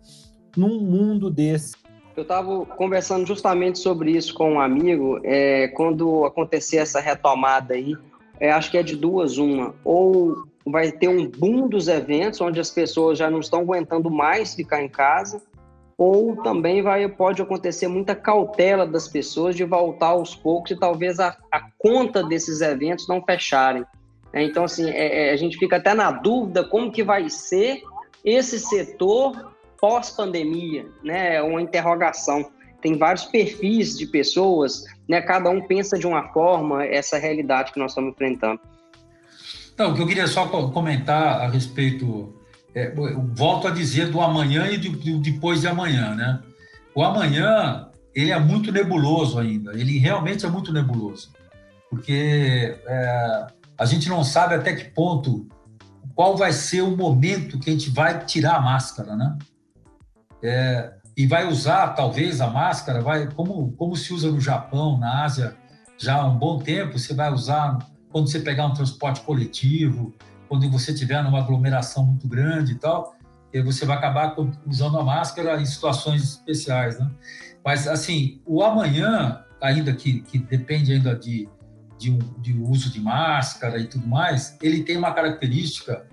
num mundo desse? Eu estava conversando justamente sobre isso com um amigo, é, quando acontecer essa retomada aí, é, acho que é de duas uma, ou vai ter um boom dos eventos, onde as pessoas já não estão aguentando mais ficar em casa, ou também vai, pode acontecer muita cautela das pessoas de voltar aos poucos e talvez a, a conta desses eventos não fecharem. É, então, assim, é, é, a gente fica até na dúvida como que vai ser esse setor pós-pandemia, né? É uma interrogação. Tem vários perfis de pessoas, né? Cada um pensa de uma forma essa realidade que nós estamos enfrentando. Então, o que eu queria só comentar a respeito é, volto a dizer do amanhã e do, do, depois de amanhã, né? O amanhã ele é muito nebuloso ainda, ele realmente é muito nebuloso, porque é, a gente não sabe até que ponto, qual vai ser o momento que a gente vai tirar a máscara, né? É, e vai usar talvez a máscara, vai como como se usa no Japão, na Ásia já há um bom tempo, você vai usar quando você pegar um transporte coletivo, quando você tiver numa aglomeração muito grande e tal, você vai acabar usando a máscara em situações especiais, né? Mas, assim, o amanhã, ainda que, que depende ainda de, de, um, de uso de máscara e tudo mais, ele tem uma característica,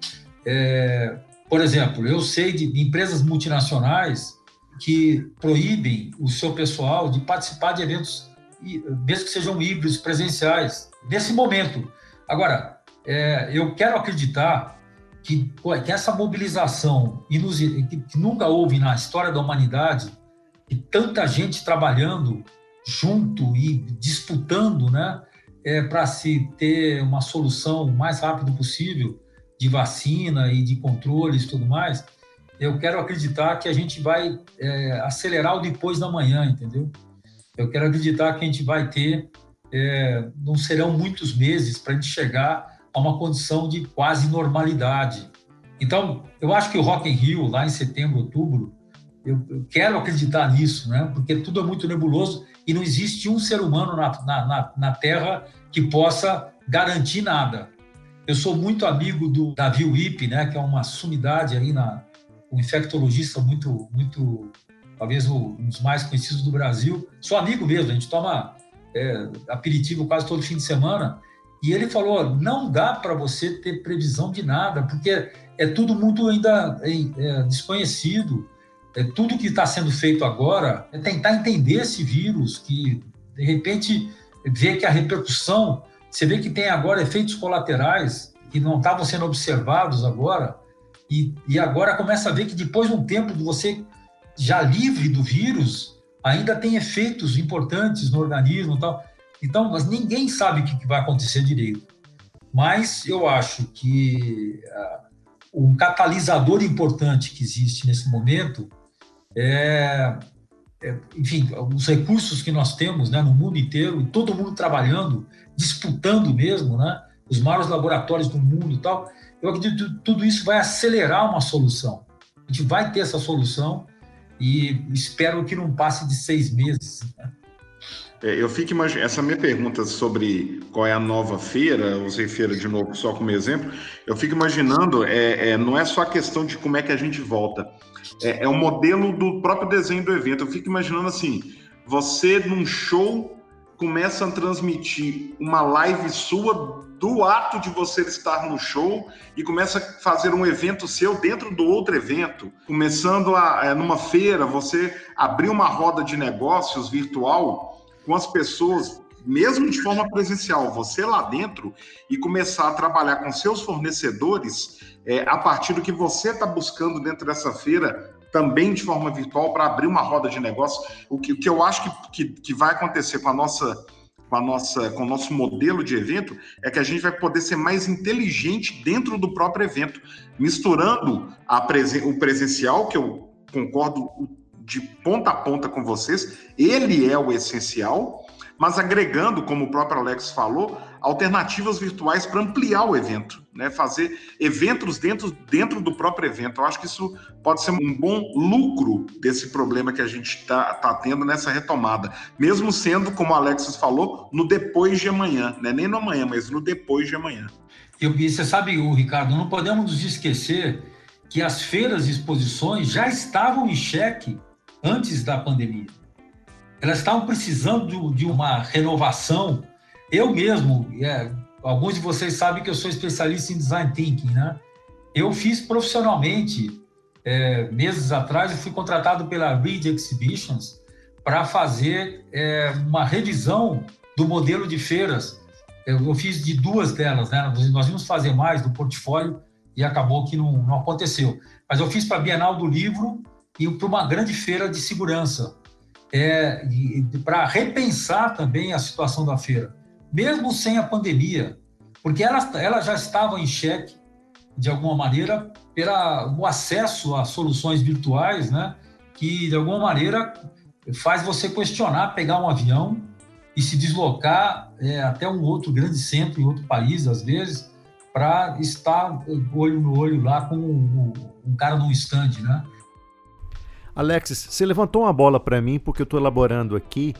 é, por exemplo, eu sei de, de empresas multinacionais que proíbem o seu pessoal de participar de eventos, mesmo que sejam híbridos, presenciais, nesse momento. Agora, é, eu quero acreditar que, que essa mobilização que, que nunca houve na história da humanidade, e tanta gente trabalhando junto e disputando, né, é, para se ter uma solução o mais rápido possível de vacina e de controles e tudo mais, eu quero acreditar que a gente vai é, acelerar o depois da manhã, entendeu? Eu quero acreditar que a gente vai ter, é, não serão muitos meses para a gente chegar a uma condição de quase normalidade. Então, eu acho que o Rock in Rio, lá em setembro, outubro, eu, eu quero acreditar nisso, né? Porque tudo é muito nebuloso e não existe um ser humano na, na, na Terra que possa garantir nada. Eu sou muito amigo do Davi Wip, né? Que é uma sumidade aí na um infectologista muito, muito, talvez um dos mais conhecidos do Brasil. Sou amigo mesmo, a gente toma é, aperitivo quase todo fim de semana. E ele falou: não dá para você ter previsão de nada, porque é tudo muito ainda é, desconhecido. É, tudo que está sendo feito agora é tentar entender esse vírus, que de repente vê que a repercussão, você vê que tem agora efeitos colaterais que não estavam sendo observados agora, e, e agora começa a ver que depois de um tempo de você já livre do vírus, ainda tem efeitos importantes no organismo e tal. Então, mas ninguém sabe o que vai acontecer direito. Mas eu acho que uh, um catalisador importante que existe nesse momento é, é, enfim, os recursos que nós temos né, no mundo inteiro, todo mundo trabalhando, disputando mesmo, né, os maiores laboratórios do mundo e tal, eu acredito que tudo isso vai acelerar uma solução. A gente vai ter essa solução e espero que não passe de seis meses. Né? É, eu fico imaginando, essa minha pergunta sobre qual é a nova feira, usei feira de novo só como exemplo, eu fico imaginando, é, é não é só a questão de como é que a gente volta, é, é o modelo do próprio desenho do evento. Eu fico imaginando assim, você num show começa a transmitir uma live sua do ato de você estar no show e começa a fazer um evento seu dentro do outro evento, começando a, é, numa feira, você abrir uma roda de negócios virtual com as pessoas, mesmo de forma presencial, você lá dentro e começar a trabalhar com seus fornecedores é, a partir do que você está buscando dentro dessa feira também de forma virtual para abrir uma roda de negócio. O que, o que eu acho que, que, que vai acontecer com a nossa com a nossa com o nosso modelo de evento é que a gente vai poder ser mais inteligente dentro do próprio evento, misturando presen o presencial que eu concordo de ponta a ponta com vocês, ele é o essencial, mas agregando, como o próprio Alex falou, alternativas virtuais para ampliar o evento, né? fazer eventos dentro, dentro do próprio evento. Eu acho que isso pode ser um bom lucro desse problema que a gente está tá tendo nessa retomada, mesmo sendo, como o Alex falou, no depois de amanhã, né? nem no amanhã, mas no depois de amanhã. E você sabe, Ricardo, não podemos nos esquecer que as feiras e exposições já estavam em xeque antes da pandemia. Elas estavam precisando de, uma renovação. Eu mesmo, é, alguns de vocês sabem que eu sou especialista em design thinking, né? Eu fiz profissionalmente, é, meses atrás, eu fui contratado pela Reed Exhibitions para fazer é, uma revisão do modelo de feiras. Eu, eu, fiz de duas delas, né? Nós íamos fazer mais do portfólio e acabou que não, não aconteceu. Mas eu fiz para a Bienal do Livro e para uma grande feira de segurança, é, para repensar também a situação da feira, mesmo sem a pandemia, porque ela, ela já estava em xeque, de alguma maneira, pelo acesso a soluções virtuais, né, que, de alguma maneira, faz você questionar pegar um avião e se deslocar é, até um outro grande centro em outro país, às vezes, para estar olho no olho lá com um, um cara num stand, né? Alexis, você levantou uma bola para mim porque eu estou elaborando aqui.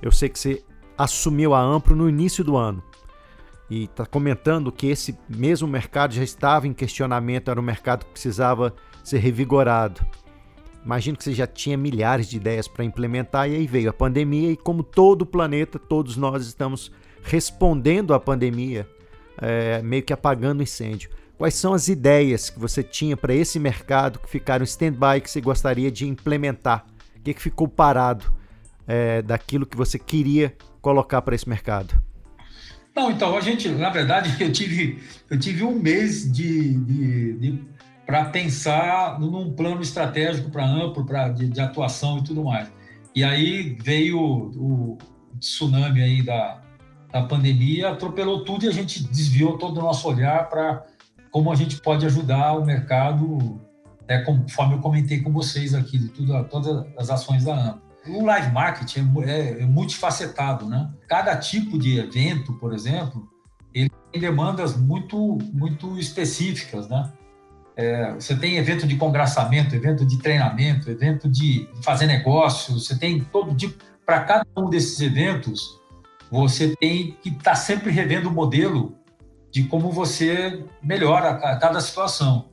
Eu sei que você assumiu a Ampro no início do ano e está comentando que esse mesmo mercado já estava em questionamento, era um mercado que precisava ser revigorado. Imagino que você já tinha milhares de ideias para implementar e aí veio a pandemia e como todo o planeta, todos nós estamos respondendo à pandemia, é, meio que apagando o incêndio. Quais são as ideias que você tinha para esse mercado que ficaram stand-by que você gostaria de implementar? O que, que ficou parado é, daquilo que você queria colocar para esse mercado? Não, então, a gente, na verdade, eu tive, eu tive um mês de, de, de para pensar num plano estratégico para amplo, para de, de, atuação e tudo mais. E aí veio o, o tsunami aí da, da pandemia, atropelou tudo e a gente desviou todo o nosso olhar para como a gente pode ajudar o mercado, é, conforme eu comentei com vocês aqui, de tudo, todas as ações da AMP. O live marketing é, é multifacetado, né? Cada tipo de evento, por exemplo, ele tem demandas muito, muito específicas, né? É, você tem evento de congraçamento, evento de treinamento, evento de fazer negócio, você tem todo tipo. Para cada um desses eventos, você tem que estar tá sempre revendo o modelo de como você melhora a cada situação.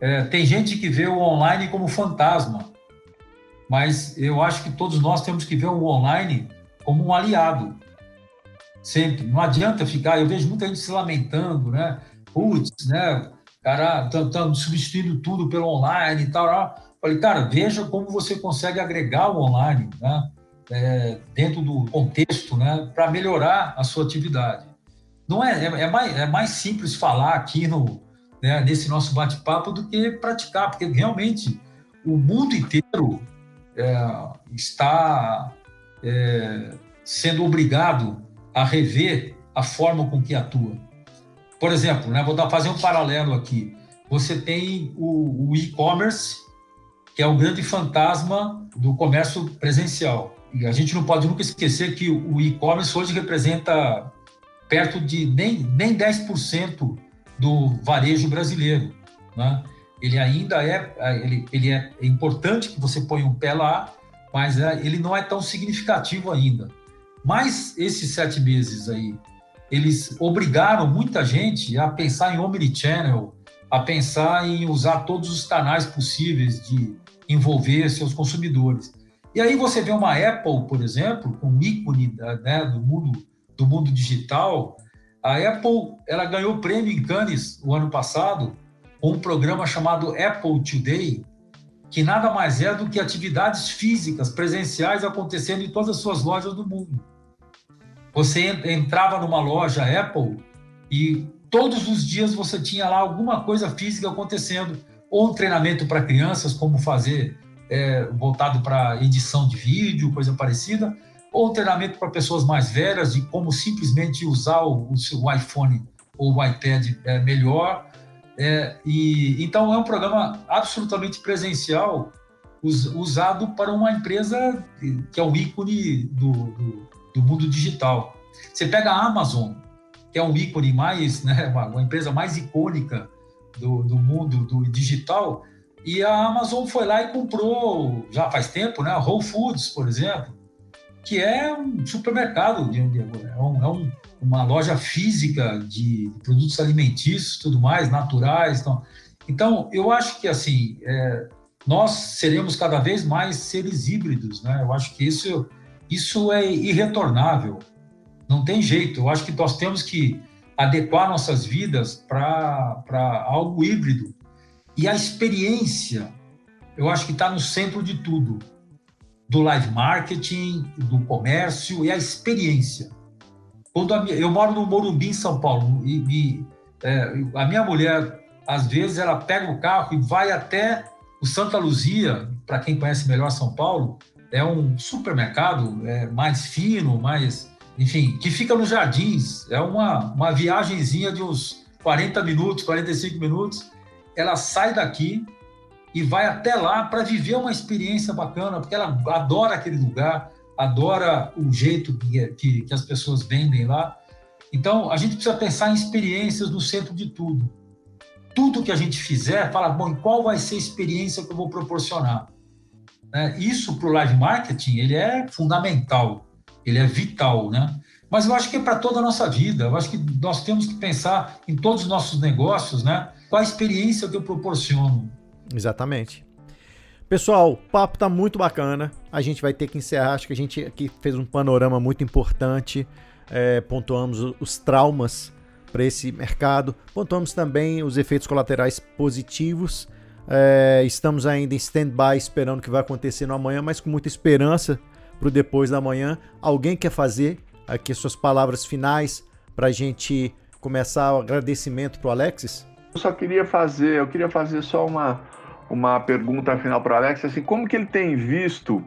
É, tem gente que vê o online como fantasma, mas eu acho que todos nós temos que ver o online como um aliado. Sempre. Não adianta ficar. Eu vejo muita gente se lamentando, né? Putz, né? Cara, estão substituindo tudo pelo online e tal. Falei, cara, veja como você consegue agregar o online, né? É, dentro do contexto, né? Para melhorar a sua atividade. Não é, é, é, mais, é mais simples falar aqui no, né, nesse nosso bate-papo do que praticar, porque realmente o mundo inteiro é, está é, sendo obrigado a rever a forma com que atua. Por exemplo, né, vou dar, fazer um paralelo aqui. Você tem o, o e-commerce, que é o grande fantasma do comércio presencial. E a gente não pode nunca esquecer que o e-commerce hoje representa perto de nem, nem 10% do varejo brasileiro. Né? Ele ainda é, ele, ele é importante que você ponha um pé lá, mas é, ele não é tão significativo ainda. Mas esses sete meses aí, eles obrigaram muita gente a pensar em omnichannel, a pensar em usar todos os canais possíveis de envolver seus consumidores. E aí você vê uma Apple, por exemplo, com um ícone né, do mundo do mundo digital, a Apple ela ganhou o prêmio em Cannes o ano passado com um programa chamado Apple Today, que nada mais é do que atividades físicas, presenciais acontecendo em todas as suas lojas do mundo. Você entrava numa loja Apple e todos os dias você tinha lá alguma coisa física acontecendo, ou um treinamento para crianças, como fazer é, voltado para edição de vídeo, coisa parecida, ou treinamento para pessoas mais velhas de como simplesmente usar o, o seu iPhone ou o iPad é, melhor. É, e então é um programa absolutamente presencial us, usado para uma empresa que é um ícone do, do, do, mundo digital. Você pega a Amazon, que é um ícone mais, né, uma, uma empresa mais icônica do, do mundo do digital, e a Amazon foi lá e comprou, já faz tempo, né, Whole Foods, por exemplo, que é um supermercado, de, é, um, é um, uma loja física de produtos alimentícios, tudo mais, naturais. Então, então eu acho que assim é, nós seremos cada vez mais seres híbridos, né? Eu acho que isso isso é irretornável, não tem jeito. Eu acho que nós temos que adequar nossas vidas para algo híbrido e a experiência, eu acho que está no centro de tudo do live marketing, do comércio e a experiência. Quando a eu moro no Morumbi, em São Paulo, e, e é, a minha mulher, às vezes, ela pega o carro e vai até o Santa Luzia, para quem conhece melhor São Paulo, é um supermercado é, mais fino, mais, enfim, que fica nos jardins. É uma, uma viagemzinha de uns 40 minutos, 45 minutos. Ela sai daqui, e vai até lá para viver uma experiência bacana, porque ela adora aquele lugar, adora o jeito que, que, que, as pessoas vendem lá. Então, a gente precisa pensar em experiências no centro de tudo. Tudo que a gente fizer, fala, bom, qual vai ser a experiência que eu vou proporcionar? Né? Isso para o live marketing, ele é fundamental, ele é vital, né? Mas eu acho que é para toda a nossa vida. Eu acho que nós temos que pensar em todos os nossos negócios, né? Qual a experiência que eu proporciono? Exatamente. Pessoal, o papo tá muito bacana. A gente vai ter que encerrar. Acho que a gente aqui fez um panorama muito importante. É, pontuamos os traumas para esse mercado. Pontuamos também os efeitos colaterais positivos. É, estamos ainda em stand-by esperando o que vai acontecer no amanhã, mas com muita esperança para o depois da manhã. Alguém quer fazer aqui suas palavras finais para a gente começar o agradecimento para o Alexis? Eu só queria fazer, eu queria fazer só uma, uma pergunta final para o Alex, assim, como que ele tem visto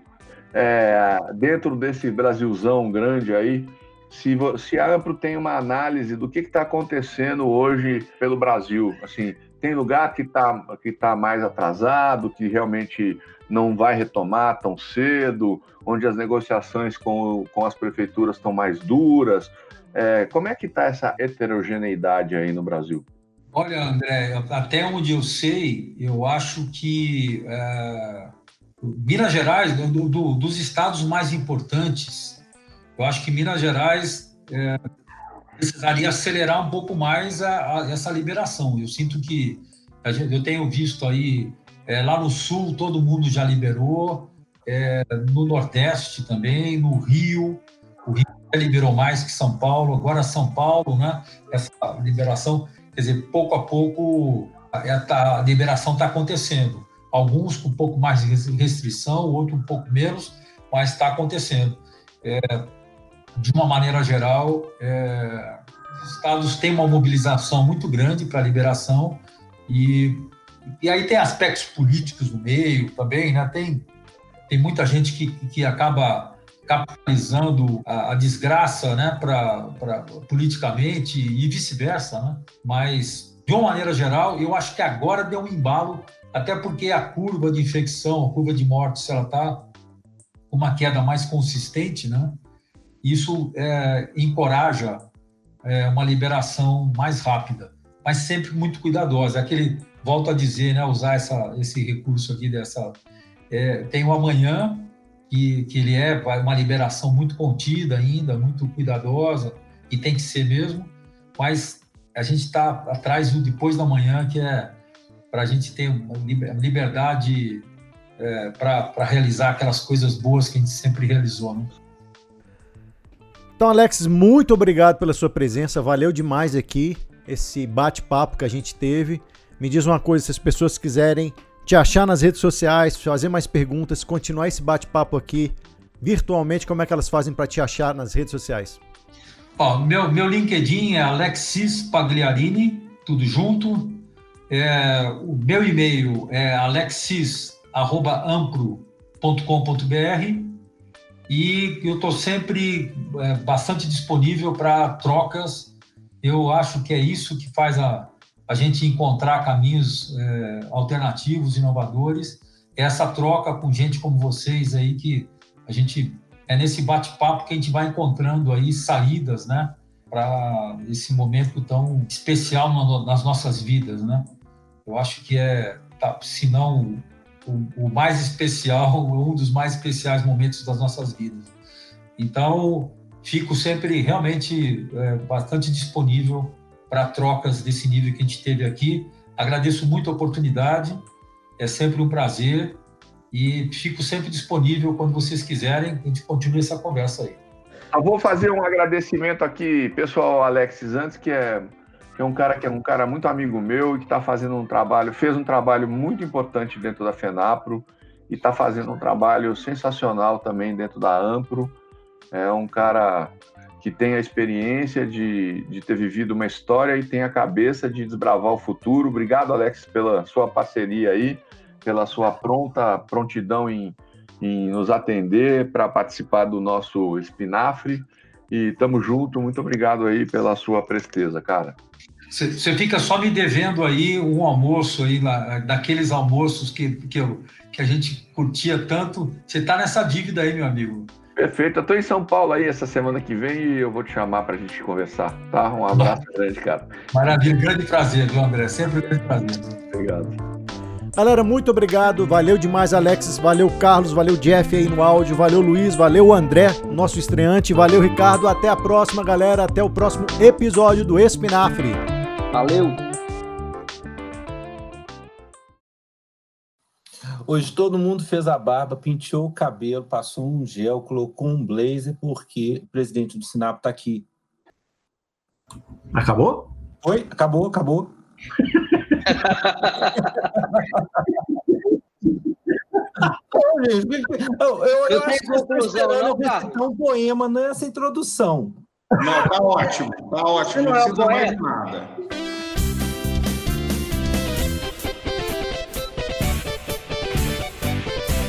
é, dentro desse Brasilzão grande aí, se, se a Ampro tem uma análise do que está acontecendo hoje pelo Brasil, assim, tem lugar que está que tá mais atrasado, que realmente não vai retomar tão cedo, onde as negociações com, com as prefeituras estão mais duras. É, como é que está essa heterogeneidade aí no Brasil? Olha, André, até onde eu sei, eu acho que é, Minas Gerais, do, do, dos estados mais importantes, eu acho que Minas Gerais é, precisaria acelerar um pouco mais a, a, essa liberação. Eu sinto que gente, eu tenho visto aí é, lá no sul todo mundo já liberou, é, no Nordeste também, no Rio, o Rio liberou mais que São Paulo, agora São Paulo, né? Essa liberação, quer dizer, pouco a pouco a, a liberação está acontecendo. Alguns com um pouco mais de restrição, outros um pouco menos, mas está acontecendo. É, de uma maneira geral, é, os estados têm uma mobilização muito grande para a liberação e e aí tem aspectos políticos no meio também, né? Tem, tem muita gente que, que acaba capitalizando a, a desgraça, né, para politicamente e vice-versa, né? Mas de uma maneira geral, eu acho que agora deu um embalo, até porque a curva de infecção, a curva de mortes, ela está com uma queda mais consistente, né? Isso é, encoraja é, uma liberação mais rápida, mas sempre muito cuidadosa. Aquele volto a dizer, né, usar essa, esse recurso aqui dessa. É, tem o amanhã, que, que ele é uma liberação muito contida ainda, muito cuidadosa, e tem que ser mesmo, mas a gente está atrás do depois da manhã, que é para a gente ter liberdade é, para realizar aquelas coisas boas que a gente sempre realizou. Né? Então, Alex, muito obrigado pela sua presença, valeu demais aqui esse bate-papo que a gente teve. Me diz uma coisa, se as pessoas quiserem te achar nas redes sociais, fazer mais perguntas, continuar esse bate-papo aqui virtualmente, como é que elas fazem para te achar nas redes sociais? Ó, meu, meu LinkedIn é Alexis Pagliarini, tudo junto. É, o meu e-mail é alexis.ampro.com.br e eu estou sempre é, bastante disponível para trocas. Eu acho que é isso que faz a, a gente encontrar caminhos é, alternativos, inovadores, essa troca com gente como vocês aí que a gente é nesse bate-papo que a gente vai encontrando aí saídas, né, para esse momento tão especial no, nas nossas vidas, né? Eu acho que é, tá, se não o, o, mais especial, um dos mais especiais momentos das nossas vidas. Então, fico sempre realmente é, bastante disponível para trocas desse nível que a gente teve aqui. Agradeço muito a oportunidade, é sempre um prazer e fico sempre disponível quando vocês quiserem, a gente continue essa conversa aí. Eu vou fazer um agradecimento aqui, pessoal, Alexis antes, que é, é um cara que é um cara muito amigo meu e que está fazendo um trabalho, fez um trabalho muito importante dentro da FENAPRO e está fazendo um trabalho sensacional também dentro da AMPRO. É um cara que tem a experiência de, de ter vivido uma história e tem a cabeça de desbravar o futuro. Obrigado, Alex, pela sua parceria aí, pela sua pronta prontidão em, em nos atender para participar do nosso espinafre. E tamo junto, muito obrigado aí pela sua presteza, cara. Você fica só me devendo aí um almoço aí, daqueles almoços que, que, eu, que a gente curtia tanto. Você tá nessa dívida aí, meu amigo. Perfeito. Eu tô em São Paulo aí essa semana que vem e eu vou te chamar pra gente conversar, tá? Um abraço grande, cara. Maravilha, grande prazer, viu, André? Sempre um grande prazer. Obrigado. Galera, muito obrigado. Valeu demais, Alexis. Valeu, Carlos. Valeu, Jeff aí no áudio. Valeu, Luiz. Valeu, André, nosso estreante. Valeu, Ricardo. Até a próxima, galera. Até o próximo episódio do Espinafre. Valeu. Hoje todo mundo fez a barba, penteou o cabelo, passou um gel, colocou um blazer, porque o presidente do Sinap está aqui. Acabou? Oi, acabou, acabou. eu, eu, eu, acho que eu estou um poema nessa introdução. Não, tá ótimo, tá ótimo, não, não precisa mais de nada.